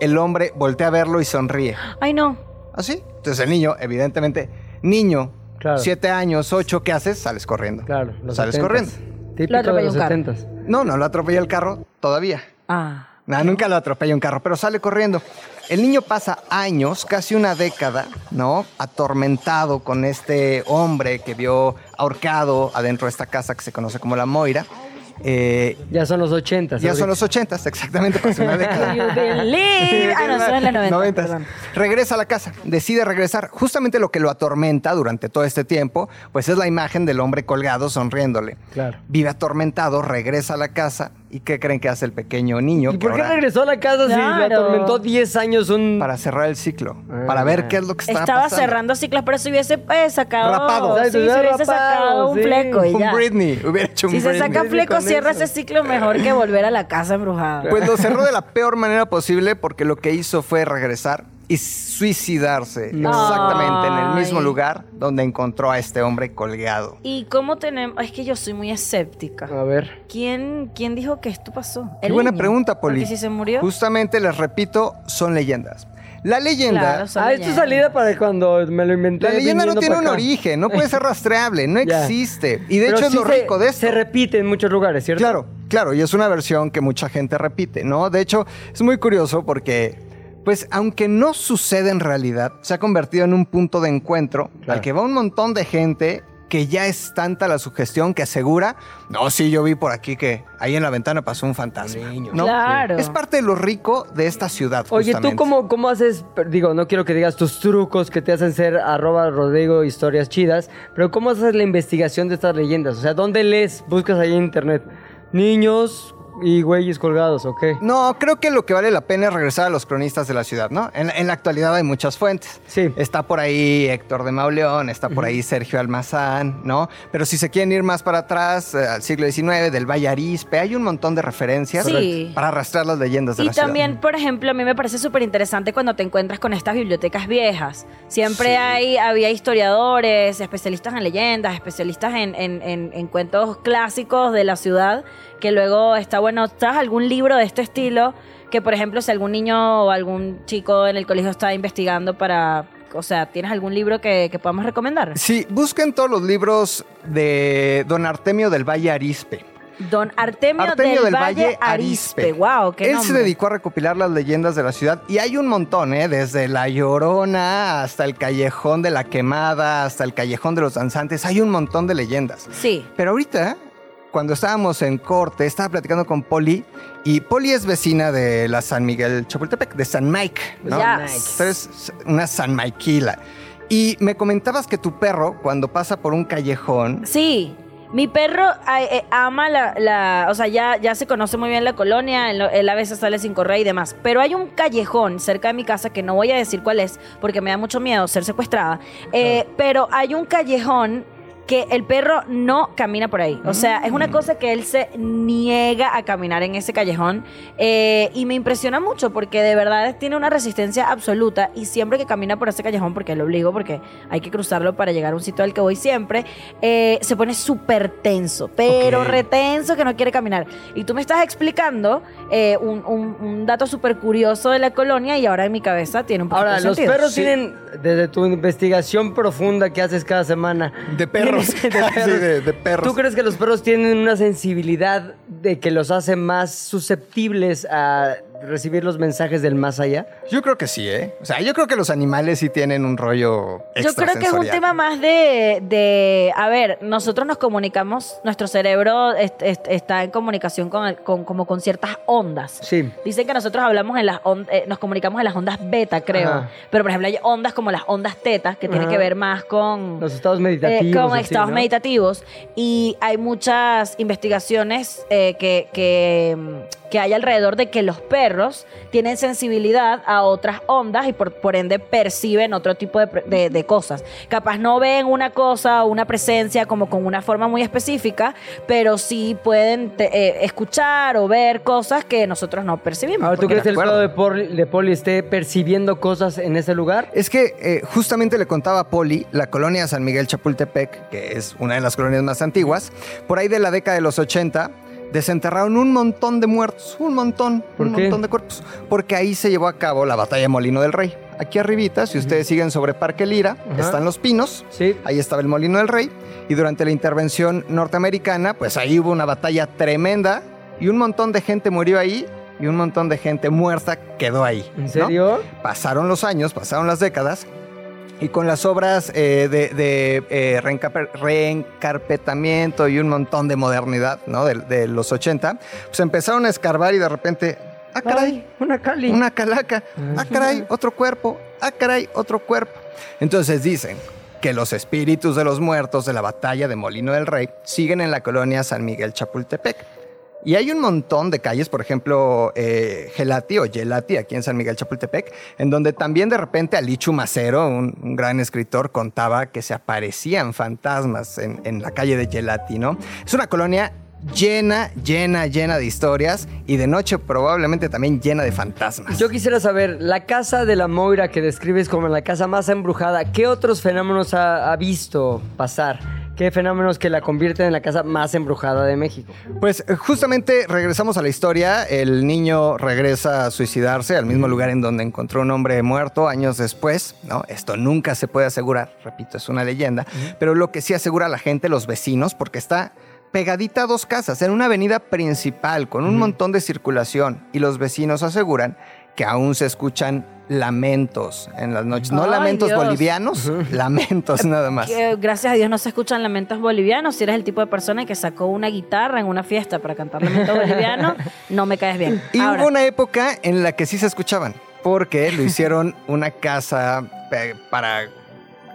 el hombre voltea a verlo y sonríe. Ay, no. ¿Así? Entonces el niño, evidentemente, niño, Claro. siete años, ocho, ¿qué haces? Sales corriendo. Claro, los Sales 70s. corriendo. Típico Lo los un carro. 70s. No, no lo atropella el carro todavía. Ah. Nunca lo atropella un carro, pero sale corriendo. El niño pasa años, casi una década, ¿no? Atormentado con este hombre que vio ahorcado adentro de esta casa que se conoce como la Moira. Eh, Ya son los 80. ya son los ochentas, exactamente, pasó una [laughs] década. Ah, no, son en los 90. Noventas. perdón. Regresa a la casa, decide regresar. Justamente lo que lo atormenta durante todo este tiempo, pues es la imagen del hombre colgado sonriéndole. Claro. Vive atormentado, regresa a la casa y ¿qué creen que hace el pequeño niño? ¿Y que por qué ahora- regresó a la casa si le Claro. atormentó 10 años un... Para cerrar el ciclo, Ah. para ver qué es lo que está Estaba pasando. cerrando ciclos, pero si hubiese eh, sacado. Rapado. Sí, si hubiese rapado, sacado un sí. fleco y Un ya. Britney, hubiera hecho un Si se Britney. saca fleco, con cierra eso. ese ciclo mejor que volver a la casa embrujada. Pues lo cerró de la peor manera posible porque lo que hizo fue regresar y suicidarse No. exactamente en el mismo Ay. lugar donde encontró a este hombre colgado. ¿Y cómo tenemos.? Es que yo soy muy escéptica. A ver. ¿Quién, quién dijo que esto pasó? Qué ¿El buena niño? pregunta, Poli. Si se murió. Justamente les repito, son leyendas. La leyenda, Claro, Ah, es tu leyendas. salida para cuando me lo inventé. la leyenda no tiene un acá. origen, no puede ser rastreable, no [laughs] existe. Y de Pero hecho es lo se- rico de esto. Se repite en muchos lugares, ¿cierto? Claro, claro, y es una versión que mucha gente repite, ¿no? De hecho, es muy curioso porque, pues, aunque no sucede en realidad, se ha convertido en un punto de encuentro Claro. al que va un montón de gente que ya es tanta la sugestión que asegura, no, sí, yo vi por aquí que ahí en la ventana pasó un fantasma. ¿no? Claro. Es parte de lo rico de esta ciudad. Oye, ¿tú cómo, cómo haces? Digo, no quiero que digas tus trucos que te hacen ser arroba Rodrigo historias chidas, pero ¿cómo haces la investigación de estas leyendas? O sea, ¿dónde lees? Buscas ahí en internet. Niños y güeyes colgados, ¿o qué? No, creo que lo que vale la pena es regresar a los cronistas de la ciudad, ¿no? En, en la actualidad hay muchas fuentes. Sí. Está por ahí Héctor de Mauleón, está por ahí Sergio Almazán, ¿no? Pero si se quieren ir más para atrás, eh, al siglo XIX, del Valle Arispe, hay un montón de referencias Sí. para arrastrar las leyendas de Y la ciudad. también, por ejemplo, a mí me parece súper interesante cuando te encuentras con estas bibliotecas viejas. Siempre Sí. hay, había historiadores, especialistas en leyendas, especialistas en, en- en- en cuentos clásicos de la ciudad, que luego está bueno, ¿sabes? Algún libro de este estilo, que por ejemplo, si algún niño o algún chico en el colegio está investigando para... O sea, ¿tienes algún libro que, que podamos recomendar? Sí, busquen todos los libros de Don Artemio del Valle Arispe. Don Artemio, Artemio del, Valle Arispe. Wow, qué Él se dedicó a recopilar las leyendas de la ciudad y hay un montón, ¿eh? Desde La Llorona hasta el Callejón de la Quemada, hasta el Callejón de los Danzantes. Hay un montón de leyendas. Sí. Pero ahorita, cuando estábamos en corte, estaba platicando con Poli y Poli es vecina de la San Miguel Chapultepec, de San Mike, ¿no? Tú eres una San Maikila. Y me comentabas que tu perro, cuando pasa por un callejón, Sí. Mi perro eh, ama la, la- O sea, ya, ya se conoce muy bien la colonia, él, él a veces sale sin correa y demás. Pero hay un callejón cerca de mi casa que no voy a decir cuál es, porque me da mucho miedo ser secuestrada. Eh, Pero hay un callejón que el perro no camina por ahí. O sea, es una cosa que él se niega a caminar en ese callejón. eh, y me impresiona mucho porque de verdad tiene una resistencia absoluta. Y siempre que camina por ese callejón, porque lo obligo, porque hay que cruzarlo para llegar a un sitio al que voy siempre, eh, se pone súper tenso, pero retenso que no quiere caminar. Y tú me estás explicando eh, un, un- un dato súper curioso de la colonia y ahora en mi cabeza tiene un poco Ahora, de los sentido. perros Sí. tienen, desde tu investigación profunda que haces cada semana, De perros. De, [laughs] Sí, perros, de- de perros. ¿Tú crees que los perros tienen una sensibilidad de que los hace más susceptibles a recibir los mensajes del más allá? yo creo que sí, ¿eh? O sea, yo creo que los animales sí tienen un rollo Yo creo que es un tema más de, de- a ver, nosotros nos comunicamos, nuestro cerebro est- est- está en comunicación con, el- con- como con ciertas ondas. Sí. Dicen que nosotros hablamos en las on- eh, nos comunicamos en las ondas beta, creo. Ajá. Pero por ejemplo hay ondas como las ondas teta, que tienen Ajá. que ver más con Los estados eh, meditativos. con así, estados ¿no? meditativos. Y hay muchas investigaciones eh, que, que, que hay alrededor de que los perros tienen sensibilidad a otras ondas y por, por ende perciben otro tipo de, pre- de- de cosas. Capaz no ven una cosa o una presencia como con una forma muy específica, pero sí pueden te- eh, escuchar o ver cosas que nosotros no percibimos. Ahora, ¿tú crees que el de Poli, de Poli esté percibiendo cosas en ese lugar? Es que eh, justamente le contaba a Poli, la colonia San Miguel Chapultepec, que es una de las colonias más antiguas, por ahí de la década de los 80, desenterraron un montón de muertos, un montón, ¿Por un qué? montón de cuerpos, porque ahí se llevó a cabo la batalla de Molino del Rey. Aquí arribita, si ustedes siguen sobre Parque Lira, están los pinos, Sí. ahí estaba el Molino del Rey, y durante la intervención norteamericana, pues ahí hubo una batalla tremenda, y un montón de gente murió ahí, y un montón de gente muerta quedó ahí. ¿En ¿no? serio? pasaron los años, pasaron las décadas, y con las obras eh, de, de, eh, reencarpetamiento y un montón de modernidad ¿no? de, de los 80, pues empezaron a escarbar y de repente, ah, caray, Ay, una Cali. una calaca, ah, caray, otro cuerpo, ah, caray, otro cuerpo. Entonces dicen que los espíritus de los muertos de la batalla de Molino del Rey siguen en la colonia San Miguel Chapultepec. Y hay un montón de calles, por ejemplo, eh, Gelati o Gelati, aquí en San Miguel Chapultepec, en donde también de repente Alichu Macero, un, gran escritor, contaba que se aparecían fantasmas en, la calle de Gelati, ¿no? Es una colonia llena, llena, llena de historias y de noche probablemente también llena de fantasmas. Yo quisiera saber, la casa de la Moira que describes como la casa más embrujada, ¿qué otros fenómenos ha visto pasar? ¿Qué fenómenos que la convierten en la casa más embrujada de México? Pues eh, justamente regresamos a la historia. El niño regresa a suicidarse al mismo lugar en donde encontró un hombre muerto años después. ¿no? Esto nunca se puede asegurar, repito, es una leyenda. Pero lo que sí asegura la gente, los vecinos, porque está pegadita a dos casas, en una avenida principal con un montón de circulación. Y los vecinos aseguran que aún se escuchan lamentos en las noches. No Ay, lamentos Dios. bolivianos, lamentos nada más. Que, gracias a Dios no se escuchan lamentos bolivianos. Si eres el tipo de persona que sacó una guitarra en una fiesta para cantar lamentos bolivianos, [laughs] no me caes bien. Y Ahora, hubo una época en la que sí se escuchaban, porque lo hicieron una casa eh, para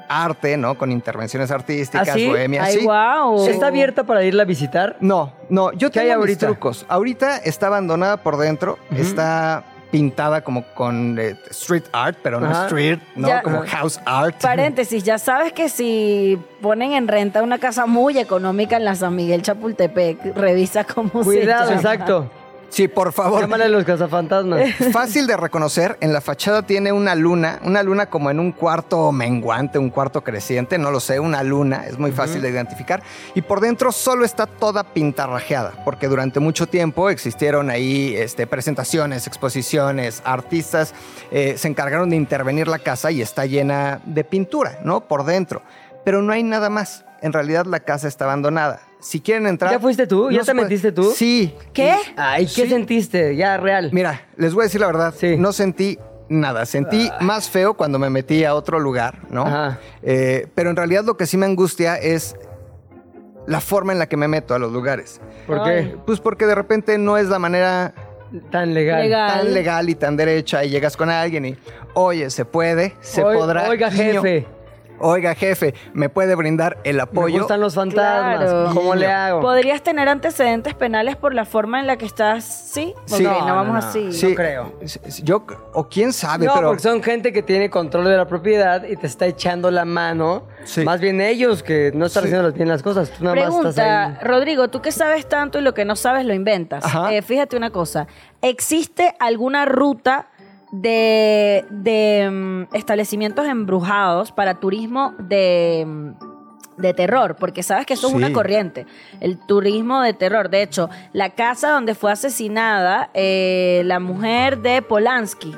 arte, ¿no? Con intervenciones artísticas, ¿Ah, sí? bohemias. ay, sí. ¿Está abierta para irla a visitar? No, no, yo ¿Qué hay tengo mis ahorita? trucos. Ahorita está abandonada por dentro, está pintada como con eh, street art, pero no Ajá. street, ¿no? Ya. Como house art. Paréntesis, ya sabes que si ponen en renta una casa muy económica en la San Miguel Chapultepec, revisa cómo Cuidado, se llama. exacto. Sí, por favor. Llámale a los cazafantasmas. [laughs] Fácil de reconocer, en la fachada tiene una luna, una luna como en un cuarto menguante, un cuarto creciente, no lo sé, una luna, es muy fácil de identificar. Y por dentro solo está toda pintarrajeada, porque durante mucho tiempo existieron ahí este, presentaciones, exposiciones, artistas eh, se encargaron de intervenir la casa y está llena de pintura, ¿no? Por dentro. Pero no hay nada más. En realidad la casa está abandonada. Si quieren entrar... ¿Ya fuiste tú? ¿Ya te metiste tú? Sí. ¿Qué? Ay, ¿qué Sí. sentiste? Ya, real. Mira, les voy a decir la verdad. Sí. No sentí nada. Sentí más feo cuando me metí a otro lugar, ¿no? Ajá. Eh, pero en realidad lo que sí me angustia es la forma en la que me meto a los lugares. ¿Por qué? Pues porque de repente no es la manera Tan legal. Legal. tan legal y tan derecha y llegas con alguien y, oye, se puede, se podrá. Oiga, jefe. Oiga, jefe, ¿me puede brindar el Me apoyo? gustan los fantasmas. Claro. ¿Cómo le hago? ¿Podrías tener antecedentes penales por la forma en la que estás? Sí. Sí. No, No, no, vamos no. así. Sí, creo. Yo, o quién sabe, No, pero... porque son gente que tiene control de la propiedad y te está echando la mano. Sí. Más bien ellos que no están Sí. haciendo bien las cosas. Tú nada más estás Pregunta, ahí. Rodrigo, tú que sabes tanto y lo que no sabes lo inventas. Ajá. Eh, fíjate una cosa, ¿existe alguna ruta de, de, mm, establecimientos embrujados para turismo de, mm, de terror? Porque sabes que eso es una corriente, el turismo de terror. De hecho, la casa donde fue asesinada eh, la mujer de Polanski.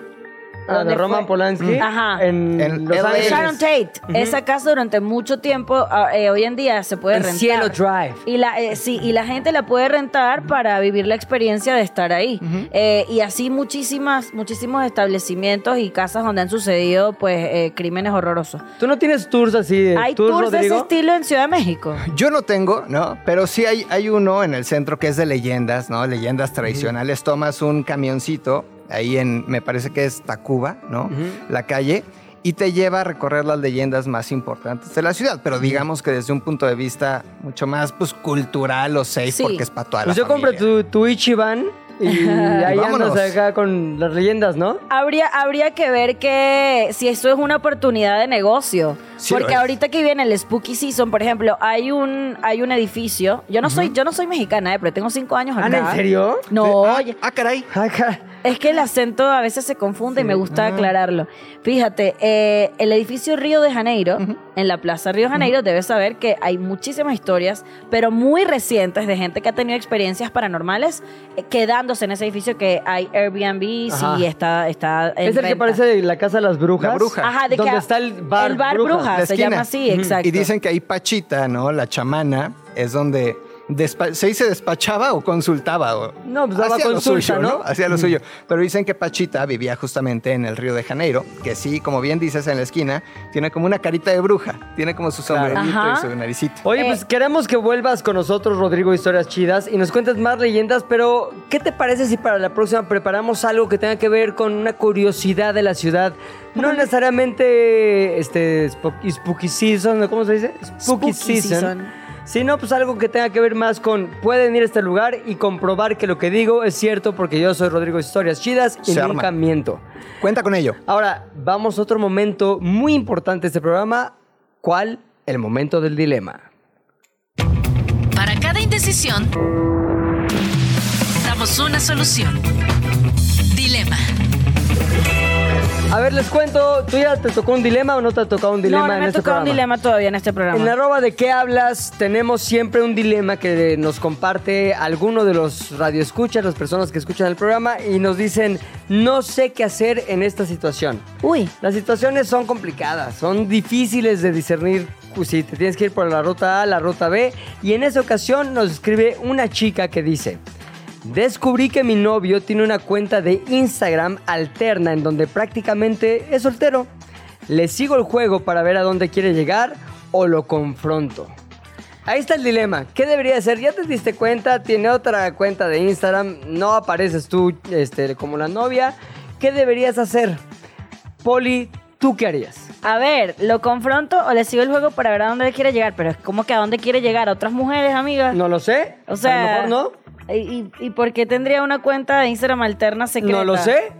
Ah, de ¿Dónde Roman fue? Polanski. Ajá. En, En Los. Ángeles. Sharon Tate. Esa casa durante mucho tiempo, ah, eh, hoy en día se puede En rentar. Cielo Drive. Y la, eh, sí, y la gente la puede rentar para vivir la experiencia de estar ahí. Eh, y así muchísimas, muchísimos establecimientos y casas donde han sucedido pues eh, crímenes horrorosos. ¿Tú no tienes tours así de ¿Hay tours, tours de ese estilo en Ciudad de México? [laughs] Yo no tengo, ¿no? Pero sí hay, hay uno en el centro que es de leyendas, ¿no? Leyendas tradicionales. Tomas un camioncito ahí en, me parece que es Tacuba, ¿no? La calle. Y te lleva a recorrer las leyendas más importantes de la ciudad. Pero digamos que desde un punto de vista mucho más, pues, cultural o safe, Sí. porque es para toda Pues la yo familia. tu, tu Ichiban [laughs] y ahí Vámonos. andas acá con las leyendas, ¿no? Habría, habría que ver que si eso es una oportunidad de negocio. Sí Porque es. ahorita que viene el Spooky Season, por ejemplo, hay un, hay un edificio. Yo no soy, yo no soy mexicana, eh, pero tengo cinco años acá. ¿Ah, en serio? No, ah, oye, ah, caray. Ay, ca- Es que el acento a veces se confunde y me gusta aclararlo. Fíjate, eh, el edificio Río de Janeiro, en la Plaza Río de Janeiro, debes saber que hay muchísimas historias, pero muy recientes, de gente que ha tenido experiencias paranormales eh, quedándose en ese edificio que hay Airbnb Ajá. y está, está en Es el que renta. parece la casa de las brujas. La bruja. Ajá, de donde que está el bar, el bar Bruja. bruja, La se esquina. llama así, exacto. Y dicen que ahí Pachita, ¿no? La chamana, es donde se dice despachaba o consultaba. O No, pues daba hacía lo consulta, suyo, ¿no? Hacía lo suyo. Pero dicen que Pachita vivía justamente en el Río de Janeiro, que sí, como bien dices en la esquina, tiene como una carita de bruja, tiene como su sombrerito y su naricito. Oye, Eh. pues queremos que vuelvas con nosotros, Rodrigo, Historias Chidas, y nos cuentes más leyendas, pero ¿qué te parece si para la próxima preparamos algo que tenga que ver con una curiosidad de la ciudad? No necesariamente este spooky, spooky season. ¿cómo se dice? Spooky season. Sino pues algo que tenga que ver más con pueden ir a este lugar y comprobar que lo que digo es cierto porque yo soy Rodrigo Historias Chidas y Se nunca arma. miento. Cuenta con ello. Ahora, vamos a otro momento muy importante de este programa. ¿Cuál? El momento del dilema. Para cada indecisión, damos una solución. A ver, les cuento, ¿tú ya te tocó un dilema o no te ha tocado un dilema no, no en me ha este tocado un dilema todavía en este programa. En arroba de qué hablas tenemos siempre un dilema que nos comparte alguno de los radioescuchas, las personas que escuchan el programa y nos dicen, no sé qué hacer en esta situación. Uy, Las situaciones son complicadas, son difíciles de discernir si te tienes que ir por la ruta A, la ruta B. Y en esa ocasión nos escribe una chica que dice, descubrí que mi novio tiene una cuenta de Instagram alterna en donde prácticamente es soltero. ¿Le sigo el juego para ver a dónde quiere llegar o lo confronto? Ahí está el dilema. ¿Qué debería hacer? Ya te diste cuenta, tiene otra cuenta de Instagram, no apareces tú este, como la novia. ¿Qué deberías hacer? Poli, ¿tú qué harías? a ver, ¿lo confronto o le sigo el juego para ver a dónde quiere llegar? Pero es como que a dónde quiere llegar, a otras mujeres, amiga. No lo sé. O sea, a lo mejor no. ¿Y, por qué tendría una cuenta de Instagram alterna secreta? No lo sé.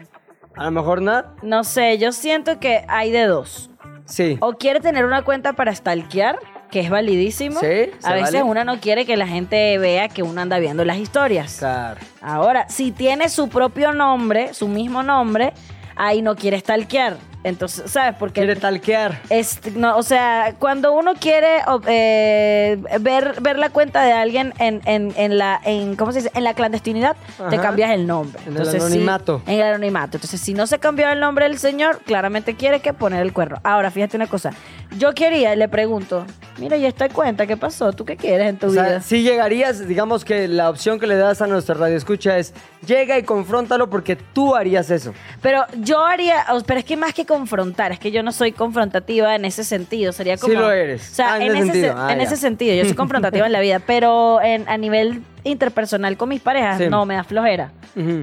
A lo mejor nada. No sé, yo siento que hay de dos. Sí. O quiere tener una cuenta para stalkear, que es validísimo. Sí, A veces vale. una no quiere que la gente vea que uno anda viendo las historias. Claro. Ahora, si tiene su propio nombre, su mismo nombre, ahí no quiere stalkear. Entonces, ¿sabes? Porque Quiere talquear. Este, no, o sea, cuando uno quiere eh, ver, ver la cuenta de alguien en, en, en la en, ¿cómo se dice? en la clandestinidad, te cambias el nombre. En el sí, anonimato. en el anonimato. Entonces, si no se cambió el nombre del señor, claramente quiere que poner el cuerno. Ahora, fíjate una cosa. Yo quería, y le pregunto, mira, ¿y esta cuenta qué pasó? ¿Tú qué quieres en tu O sea, vida? si llegarías, digamos que la opción que le das a nuestra radio escucha es llega y confróntalo porque tú harías eso. Pero yo haría, pero es que más que confrontar, es que yo no soy confrontativa en ese sentido, sería Sí como... lo eres. O sea, Ah, en en, ese ese, sentido. se- Ah, en ese sentido, yo soy [laughs] confrontativa en la vida, pero en, a nivel interpersonal con mis parejas, Sí. no, me da flojera.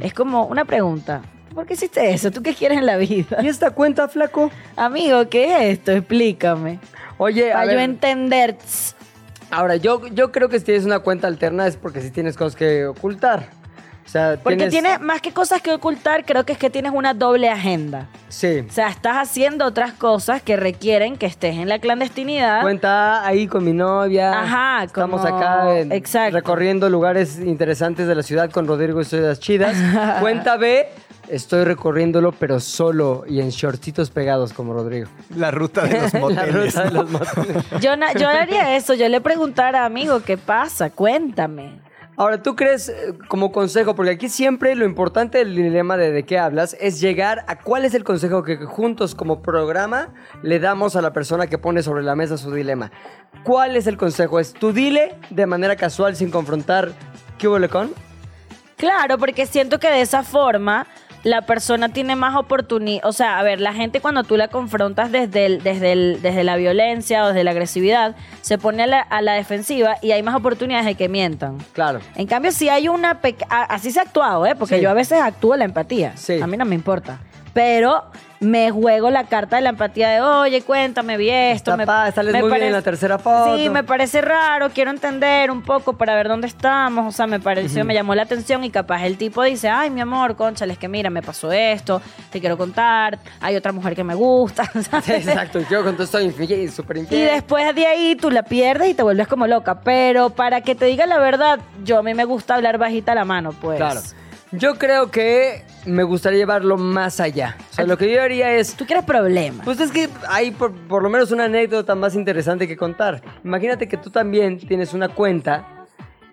Es como una pregunta, ¿por qué hiciste eso? ¿Tú qué quieres en la vida? ¿Y esta cuenta, flaco? Amigo, ¿qué es esto? Explícame. Oye, a Para yo ver, entender... ahora yo, yo creo que si tienes una cuenta alterna es porque si tienes cosas que ocultar. O sea, Porque tienes- tiene más que cosas que ocultar, creo que es que tienes una doble agenda. Sí. O sea, estás haciendo otras cosas que requieren que estés en la clandestinidad. Cuenta ahí con mi novia. Ajá, Estamos como- acá en- exacto. recorriendo lugares interesantes de la ciudad con Rodrigo y Ciudades Chidas. [laughs] Cuenta B, estoy recorriéndolo pero solo y en shortcitos pegados como Rodrigo. La ruta de los [laughs] La moteles. ruta de los moteles. Yo, yo haría eso, yo le preguntara, amigo, ¿qué pasa? Cuéntame. Ahora, ¿tú crees eh, como consejo? Porque aquí siempre lo importante del dilema de de qué hablas es llegar a cuál es el consejo que juntos como programa le damos a la persona que pone sobre la mesa su dilema. ¿Cuál es el consejo? ¿Es tú dile de manera casual sin confrontar qué hubo con? Claro, porque siento que de esa forma la persona tiene más oportunidad. O sea, a ver, la gente cuando tú la confrontas desde, el- desde, el- desde la violencia o desde la agresividad, se pone a la, a la defensiva y hay más oportunidades de que mientan. Claro. En cambio, si hay una... Así se ha actuado, ¿eh? Porque Sí. yo a veces actúo la empatía. Sí. A mí no me importa. Pero me juego la carta de la empatía de, oye, cuéntame, vi esto. Está me, sales me muy bien parece- en la tercera foto. Sí, me parece raro, quiero entender un poco para ver dónde estamos. O sea, me pareció, me llamó la atención y capaz el tipo dice, ay, mi amor, conchale, es que mira, me pasó esto, te quiero contar, hay otra mujer que me gusta. [laughs] Exacto, yo con todo estoy infiel, súper Y infiel. después de ahí tú la pierdes y te vuelves como loca. Pero para que te diga la verdad, yo a mí me gusta hablar bajita la mano, pues. Claro. Yo creo que me gustaría llevarlo más allá. O sea, lo que yo haría es Tú quieres problemas. Pues es que hay por, por lo menos una anécdota más interesante que contar. Imagínate que tú también tienes una cuenta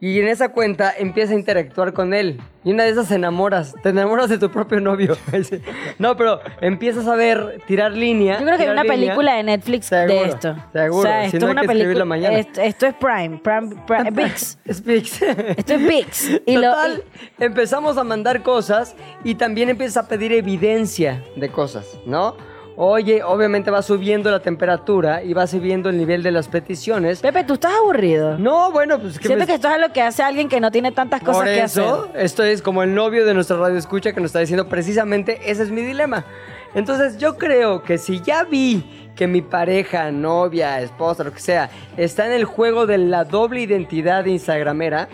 y en esa cuenta empiezas a interactuar con él. Y una de esas te enamoras, te enamoras de tu propio novio. [laughs] no, pero empiezas a ver, tirar línea. Yo creo que hay una línea. película de Netflix Seguro, de esto. seguro. O sea, Si esto no, es una película. mañana. Esto, esto es Prime, Prime, Prime VIX. [laughs] Es Pix. Esto es VIX. Y lo- Total, empezamos a mandar cosas y también empiezas a pedir evidencia de cosas, ¿no? Oye, obviamente va subiendo la temperatura y va subiendo el nivel de las peticiones. Pepe, tú estás aburrido. No, bueno, pues que Siento me- que esto es lo que hace alguien que no tiene tantas cosas por que eso, hacer. esto es como el novio de nuestra radio escucha que nos está diciendo precisamente ese es mi dilema. Entonces yo creo que si ya vi que mi pareja, novia, esposa, lo que sea, está en el juego de la doble identidad de Instagramera,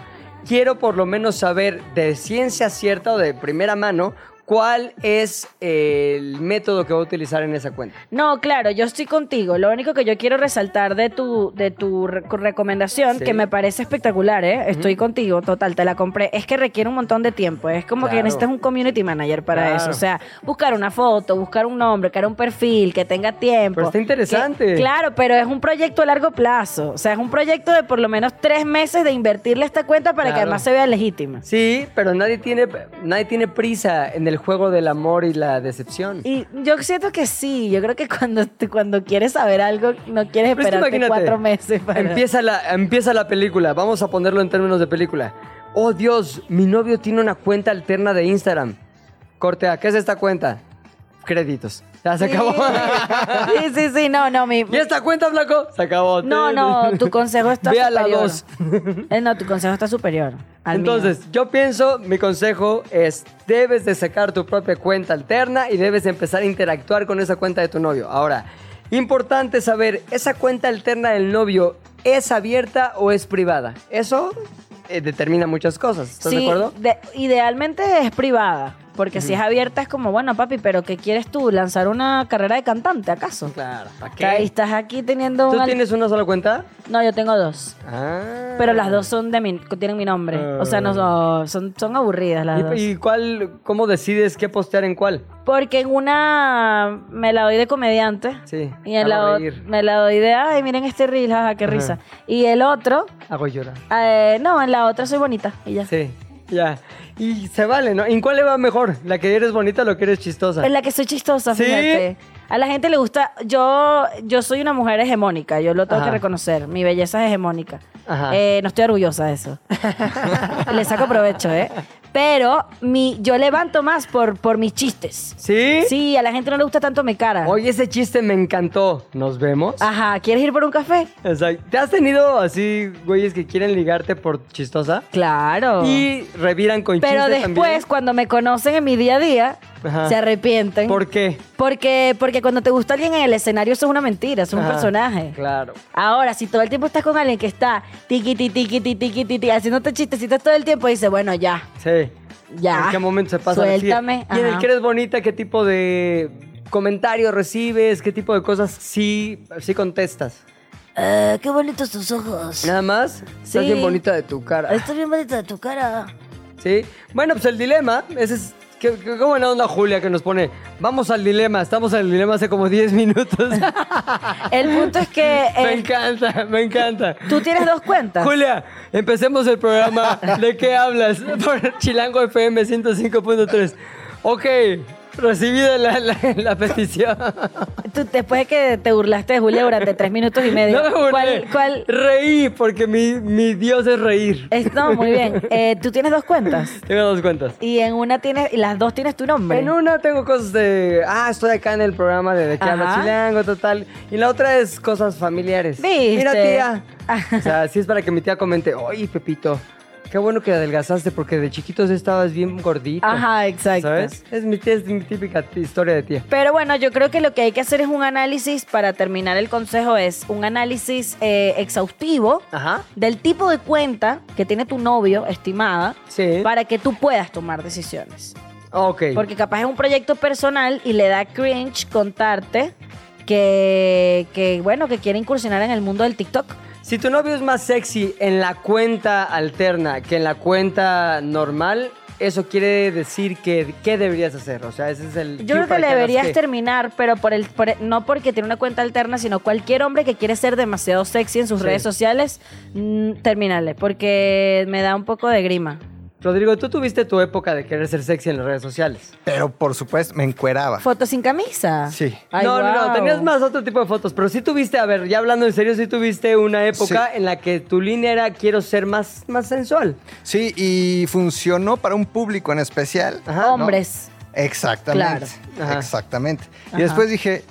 quiero por lo menos saber de ciencia cierta o de primera mano cuál es el método que va a utilizar en esa cuenta. No, claro, yo estoy contigo. Lo único que yo quiero resaltar de tu, de tu re- recomendación, Sí. que me parece espectacular, ¿eh? Estoy contigo, total, te la compré. Es que requiere un montón de tiempo. Es como Claro. que necesitas un community manager para Claro. eso. O sea, buscar una foto, buscar un nombre, crear un perfil, que tenga tiempo. Pero está interesante. Que- claro, pero es un proyecto a largo plazo. O sea, es un proyecto de por lo menos tres meses de invertirle esta cuenta para que además se vea legítima. Sí, pero nadie tiene, nadie tiene prisa en el juego del amor y la decepción. Y yo siento que sí, yo creo que cuando, cuando quieres saber algo, no quieres Pero esperarte cuatro meses para... Empieza la, empieza la película. Vamos a ponerlo en términos de película. Oh Dios, mi novio tiene una cuenta alterna de Instagram. Corte A, ¿qué es esta cuenta? Créditos. Ya se acabó. Sí, sí, sí, no, no, mi... ¿Y esta cuenta, Flaco? Se acabó. No, no, tu consejo está Ve a la superior. dos. Eh, no, tu consejo está superior al mío. Entonces, yo pienso, mi consejo es, debes de sacar tu propia cuenta alterna y debes empezar a interactuar con esa cuenta de tu novio. Ahora, importante saber, ¿esa cuenta alterna del novio es abierta o es privada? Eso eh, determina muchas cosas, ¿estás sí, de acuerdo? de- idealmente es privada. Porque si es abierta es como, bueno, papi, pero ¿qué quieres tú? ¿Lanzar una carrera de cantante, acaso? Claro, ¿para Ahí estás aquí teniendo ¿Tú tienes una sola cuenta? No, yo tengo dos. Ah. Pero las dos son de mi, tienen mi nombre. O sea, no son, son, son aburridas las dos. ¿Y, y cuál, cómo decides qué postear en cuál? Porque en una me la doy de comediante. Sí, Y en la o- reír. me la doy de, ay, miren este reel, jaja, qué Ajá. risa. Y el otro, Hago llorar. eh, no, en la otra soy bonita y ya. Sí, ya. Y se vale, ¿no? ¿En cuál le va mejor? ¿La que eres bonita o la que eres chistosa? En la que soy chistosa, ¿Sí? fíjate. A la gente le gusta. Yo, yo soy una mujer hegemónica, yo lo tengo Ajá. que reconocer. Mi belleza es hegemónica. Ajá. Eh, no estoy orgullosa de eso. [laughs] le saco provecho, ¿eh? Pero mi, yo levanto más por, por mis chistes. ¿Sí? Sí, a la gente no le gusta tanto mi cara. Oye, ese chiste me encantó. ¿Nos vemos? Ajá, ¿quieres ir por un café? Exacto. ¿Te has tenido así, güeyes, que quieren ligarte por chistosa? Claro. Y reviran con Pero chiste después, también. cuando me conocen en mi día a día, Ajá. se arrepienten. ¿Por qué? Porque, porque cuando te gusta alguien en el escenario, eso es una mentira, eso es un Ajá, personaje. Claro. Ahora, si todo el tiempo estás con alguien que está tiqui, tiqui, tiqui, tiqui, tiqui, haciéndote chistecitos todo el tiempo, dice, bueno, ya, Sí. ya. ¿En qué momento se pasa? Suéltame. Y en el que eres bonita, ¿qué tipo de comentarios recibes? ¿Qué tipo de cosas sí, sí contestas? Eh, qué bonitos tus ojos. Nada más. Estás Sí. bien bonita de tu cara. Estás bien bonita de tu cara. Sí. Bueno, pues el dilema, ese es. Qué, qué- qué buena onda Julia que nos pone. Vamos al dilema. Estamos en el dilema hace como 10 minutos. [laughs] El punto es que me eh, encanta, me encanta. tú tienes dos cuentas. Julia, empecemos el programa. ¿De qué hablas? [laughs] Por Chilango FM 105.3. Ok, recibida la, la- la petición. Tú, después de que te burlaste de Julia durante tres minutos y medio. No me burlé. ¿Cuál, cuál? Reí, porque mi, mi Dios es reír. Es- no, muy bien. Eh, tú tienes dos cuentas. Tengo dos cuentas. Y en una tienes, y las dos tienes tu nombre. En una tengo cosas de, ah, estoy acá en el programa de De qué habla Ajá. Chilango, total. Y la otra es cosas familiares. ¿Viste? Mira, tía. [laughs] O sea, sí es para que mi tía comente, oye, Pepito, qué bueno que adelgazaste porque de chiquitos estabas bien gordito. Ajá, exacto. ¿Sabes? Es mi, tía, es mi típica historia de tía. Pero bueno, yo creo que lo que hay que hacer es un análisis, para terminar el consejo, es un análisis eh, exhaustivo Ajá. del tipo de cuenta que tiene tu novio, estimada, Sí. para que tú puedas tomar decisiones. Ok. Porque capaz es un proyecto personal y le da cringe contarte que, que, bueno, que quiere incursionar en el mundo del TikTok. Si tu novio es más sexy en la cuenta alterna que en la cuenta normal, eso quiere decir que ¿qué deberías hacer? O sea, ese es el. Yo creo que le deberías terminar, pero por el, por el- no porque tiene una cuenta alterna, sino cualquier hombre que quiere ser demasiado sexy en sus Sí. redes sociales, mm, terminarle, porque me da un poco de grima. Rodrigo, tú tuviste tu época de querer ser sexy en las redes sociales. Pero por supuesto, me encueraba. ¿Fotos sin camisa? Sí. Ay, no, no, no, tenías más otro tipo de fotos, pero sí tuviste, a ver, ya hablando en serio, sí tuviste una época Sí. en la que tu línea era quiero ser más, más sensual. Sí, y funcionó para un público en especial. Ajá. ¿no? Hombres. Exactamente. Claro. Ajá. Exactamente. Ajá. Y después dije,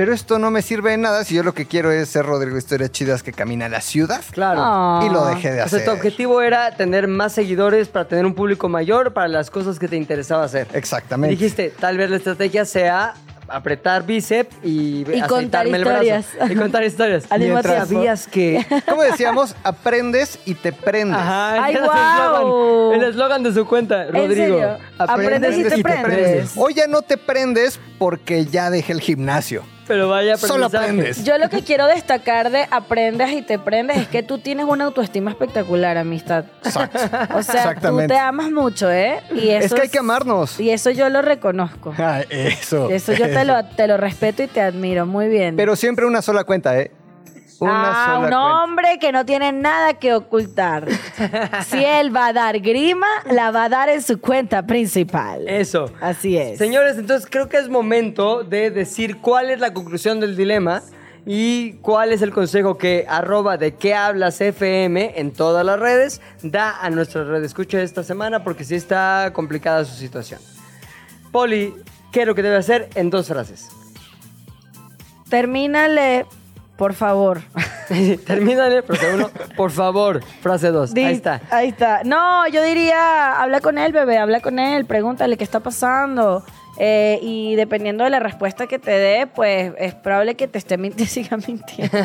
pero esto no me sirve de nada si yo lo que quiero es ser Rodrigo Historias Chidas que camina a la ciudad. Claro. Ah. Y lo dejé de O sea, hacer. tu objetivo era tener más seguidores para tener un público mayor para las cosas que te interesaba hacer. Exactamente. Dijiste, tal vez la estrategia sea apretar bíceps y, Y aceitarme el brazo. historias. Y contar historias. [laughs] Tiempo. sabías que... [laughs] ¿Cómo decíamos? Aprendes y te prendes. Ajá, Ay. El eslogan de su cuenta, ¿En Rodrigo. serio? Aprendes y te prendes. Hoy ya no te prendes porque ya dejé el gimnasio. Pero vaya Solo aprendes. Yo lo que quiero destacar de aprendes y te prendes es que tú tienes una autoestima espectacular, amistad. Exacto. [laughs] O sea, tú te amas mucho, ¿eh? Y eso es que hay que amarnos. Y eso yo lo reconozco. Ah, eso. Eso yo te lo, te lo respeto y te admiro. Muy bien. Pero siempre una sola cuenta, ¿eh? Una ah, sola un cuenta. hombre que no tiene nada que ocultar. [laughs] si él va a dar grima, la va a dar en su cuenta principal. Eso. Así es. Señores, entonces creo que es momento de decir cuál es la conclusión del dilema y cuál es el consejo que arroba de qué hablas FM en todas las redes da a nuestra red escucha esta semana porque sí está complicada su situación. Poli, ¿qué es lo que debe hacer en dos frases? Termínale, por favor. [laughs] Termínale, frase uno, por favor, frase dos. Di- Ahí está. Ahí está. No, yo diría, habla con él, bebé, habla con él, pregúntale qué está pasando. Eh, y dependiendo de la respuesta que te dé, pues es probable que te esté mintiendo, [laughs] siga mintiendo.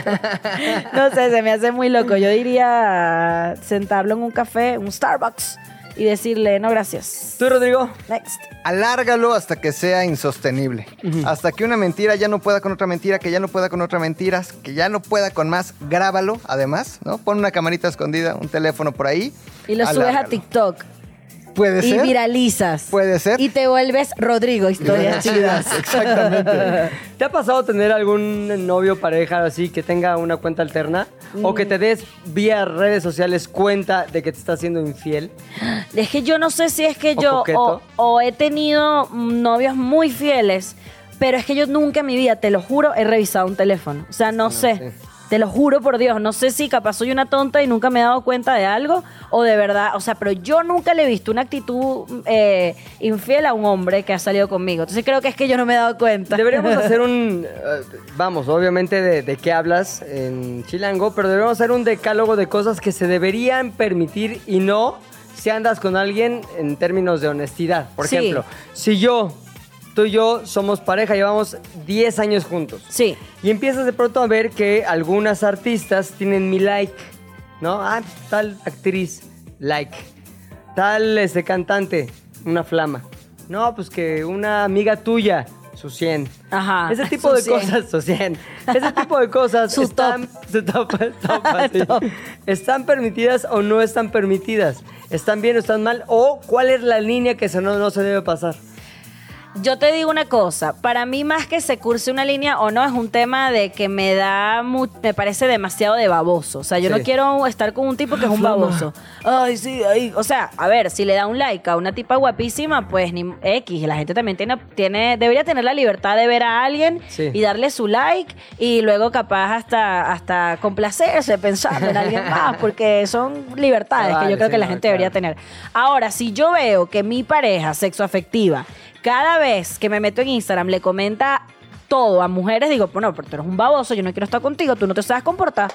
no sé, se me hace muy loco. Yo diría sentarlo en un café, un Starbucks, y decirle, no, gracias. ¿Tú, Rodrigo? Next. Alárgalo hasta que sea insostenible. Hasta que una mentira ya no pueda con otra mentira, que ya no pueda con otra mentira, que ya no pueda con más. Grábalo, además, ¿no? Pon una camarita escondida, un teléfono por ahí. Y lo subes a. TikTok. Puede Y ser. viralizas. Puede ser. Y te vuelves Rodrigo, historias [laughs] chidas. Exactamente. ¿Te ha pasado tener algún novio, pareja así que tenga una cuenta alterna? ¿O que te des vía redes sociales cuenta de que te está haciendo infiel? [gasps] Es que yo no sé si es que O yo o, o he tenido novios muy fieles, pero es que yo nunca en mi vida, te lo juro, he revisado un teléfono. O sea, no sé. Te lo juro por Dios, no sé si capaz soy una tonta y nunca me he dado cuenta de algo o de verdad, o sea, pero yo nunca le he visto una actitud eh, infiel a un hombre que ha salido conmigo. Entonces creo que es que yo no me he dado cuenta. Deberíamos [laughs] hacer un... eh, vamos, obviamente de, de qué hablas en Chilango, pero deberíamos hacer un decálogo de cosas que se deberían permitir y no si andas con alguien en términos de honestidad. Por Sí. ejemplo, si yo, tú y yo somos pareja, llevamos 10 años juntos. Sí. Y empiezas de pronto a ver que algunas artistas tienen mi like, ¿no? Ah, tal actriz, like. Tal este cantante, una flama. No, pues que una amiga tuya, su 100. Ajá, Ese tipo de 100. cosas, su 100. Ese tipo de cosas [laughs] Su están, [laughs] su top, top, [laughs] así. Top. están permitidas o no están permitidas. ¿Están bien o están mal? ¿O cuál es la línea que se no, no se debe pasar? Yo te digo una cosa, para mí más que se curse una línea o no es un tema de que me da mu- me parece demasiado de baboso. O sea, yo Sí. no quiero estar con un tipo que es un Flama. baboso. Ay, sí, ay. O sea, a ver, si le da un like a una tipa guapísima, pues ni X. La gente también tiene, tiene debería tener la libertad de ver a alguien Sí. y darle su like y luego capaz hasta, hasta complacerse pensando en alguien más, [laughs] porque son libertades que Vale, yo creo sí, que la no, gente debería claro. tener. Ahora, si yo veo que mi pareja sexoafectiva, cada vez que me meto en Instagram, le comenta todo a mujeres, digo, bueno, pero tú eres un baboso, yo no quiero estar contigo, tú no te sabes comportar.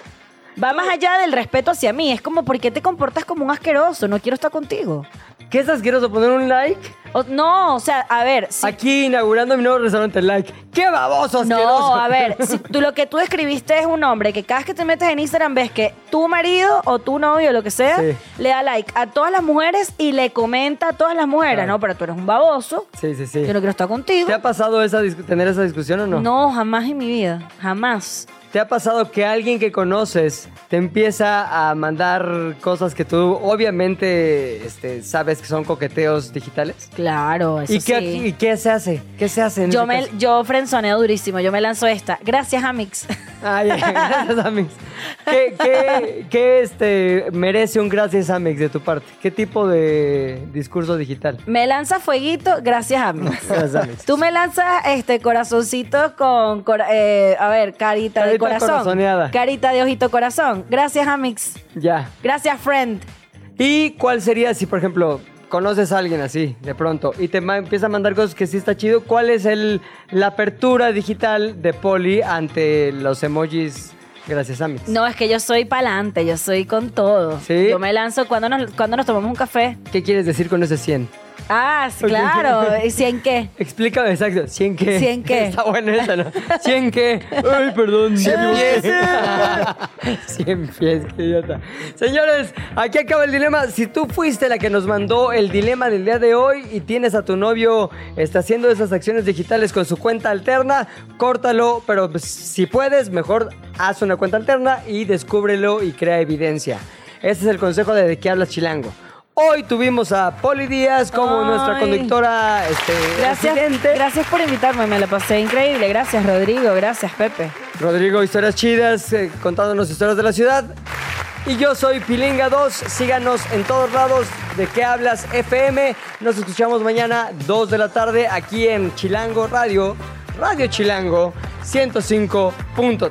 Va más allá del respeto hacia mí. Es como, ¿por qué te comportas como un asqueroso? No quiero estar contigo. ¿Qué es asqueroso? ¿Poner un like? O- no, o sea, a ver, si Aquí inaugurando mi nuevo restaurante, like. ¡Qué baboso asqueroso! No, a ver, [laughs] si tú, lo que tú describiste es un hombre que cada vez que te metes en Instagram ves que tu marido o tu novio, lo que sea, Sí. le da like a todas las mujeres y le comenta a todas las mujeres. Claro. No, pero tú eres un baboso. Sí, sí, sí. Yo no quiero estar contigo. ¿Te ha pasado esa tener esa discusión o no? No, jamás en mi vida. Jamás. ¿Te ha pasado que alguien que conoces te empieza a mandar cosas que tú obviamente este, sabes que son coqueteos digitales? Claro, eso ¿Y qué, sí. ¿Y qué se hace? ¿Qué se hace en Yo me, caso? yo frenzoneo durísimo. Yo me lanzo esta. Gracias, Amix. Ay, [laughs] gracias, Amix. ¿Qué, qué, qué, este, merece un gracias, Amix, de tu parte? ¿Qué tipo de discurso digital? Me lanza fueguito, gracias, Amix. Gracias, Amix. Tú me lanzas este corazoncito con, eh, a ver, carita, de Carita corazón. corazoneada. Carita de ojito corazón. Gracias, Amix. Ya. Gracias, friend. ¿Y cuál sería si, por ejemplo, conoces a alguien así, de pronto, y te empieza a mandar cosas que sí está chido? ¿Cuál es el, la apertura digital de Poli ante los emojis gracias, Amix? No, es que yo soy pa'lante, yo soy con todo. ¿Sí? Yo me lanzo cuando nos, cuando nos tomamos un café. ¿Qué quieres decir con ese 100? Ah, sí, claro. [laughs] ¿Y si en qué? Explícame exacto. ¿100 qué? ¿Cien qué? [laughs] Está bueno esa, ¿no? ¿100 qué? Ay, perdón. 100 pies. 100 pies, qué idiota. Señores, aquí acaba el dilema. Si tú fuiste la que nos mandó el dilema del día de hoy y tienes a tu novio está haciendo esas acciones digitales con su cuenta alterna, córtalo, pero pues, si puedes, mejor haz una cuenta alterna y descúbrelo y crea evidencia. Ese es el consejo de De qué hablas chilango. Hoy tuvimos a Poli Díaz como Ay. nuestra conductora este, Gracias, residente. gracias por invitarme, me la pasé increíble. Gracias, Rodrigo. Gracias, Pepe. Rodrigo, historias chidas, eh, contándonos historias de la ciudad. Y yo soy Pilinga 2. Síganos en todos lados. ¿De qué hablas? FM. Nos escuchamos mañana, 2 de la tarde, aquí en Chilango Radio. Radio Chilango 105.3.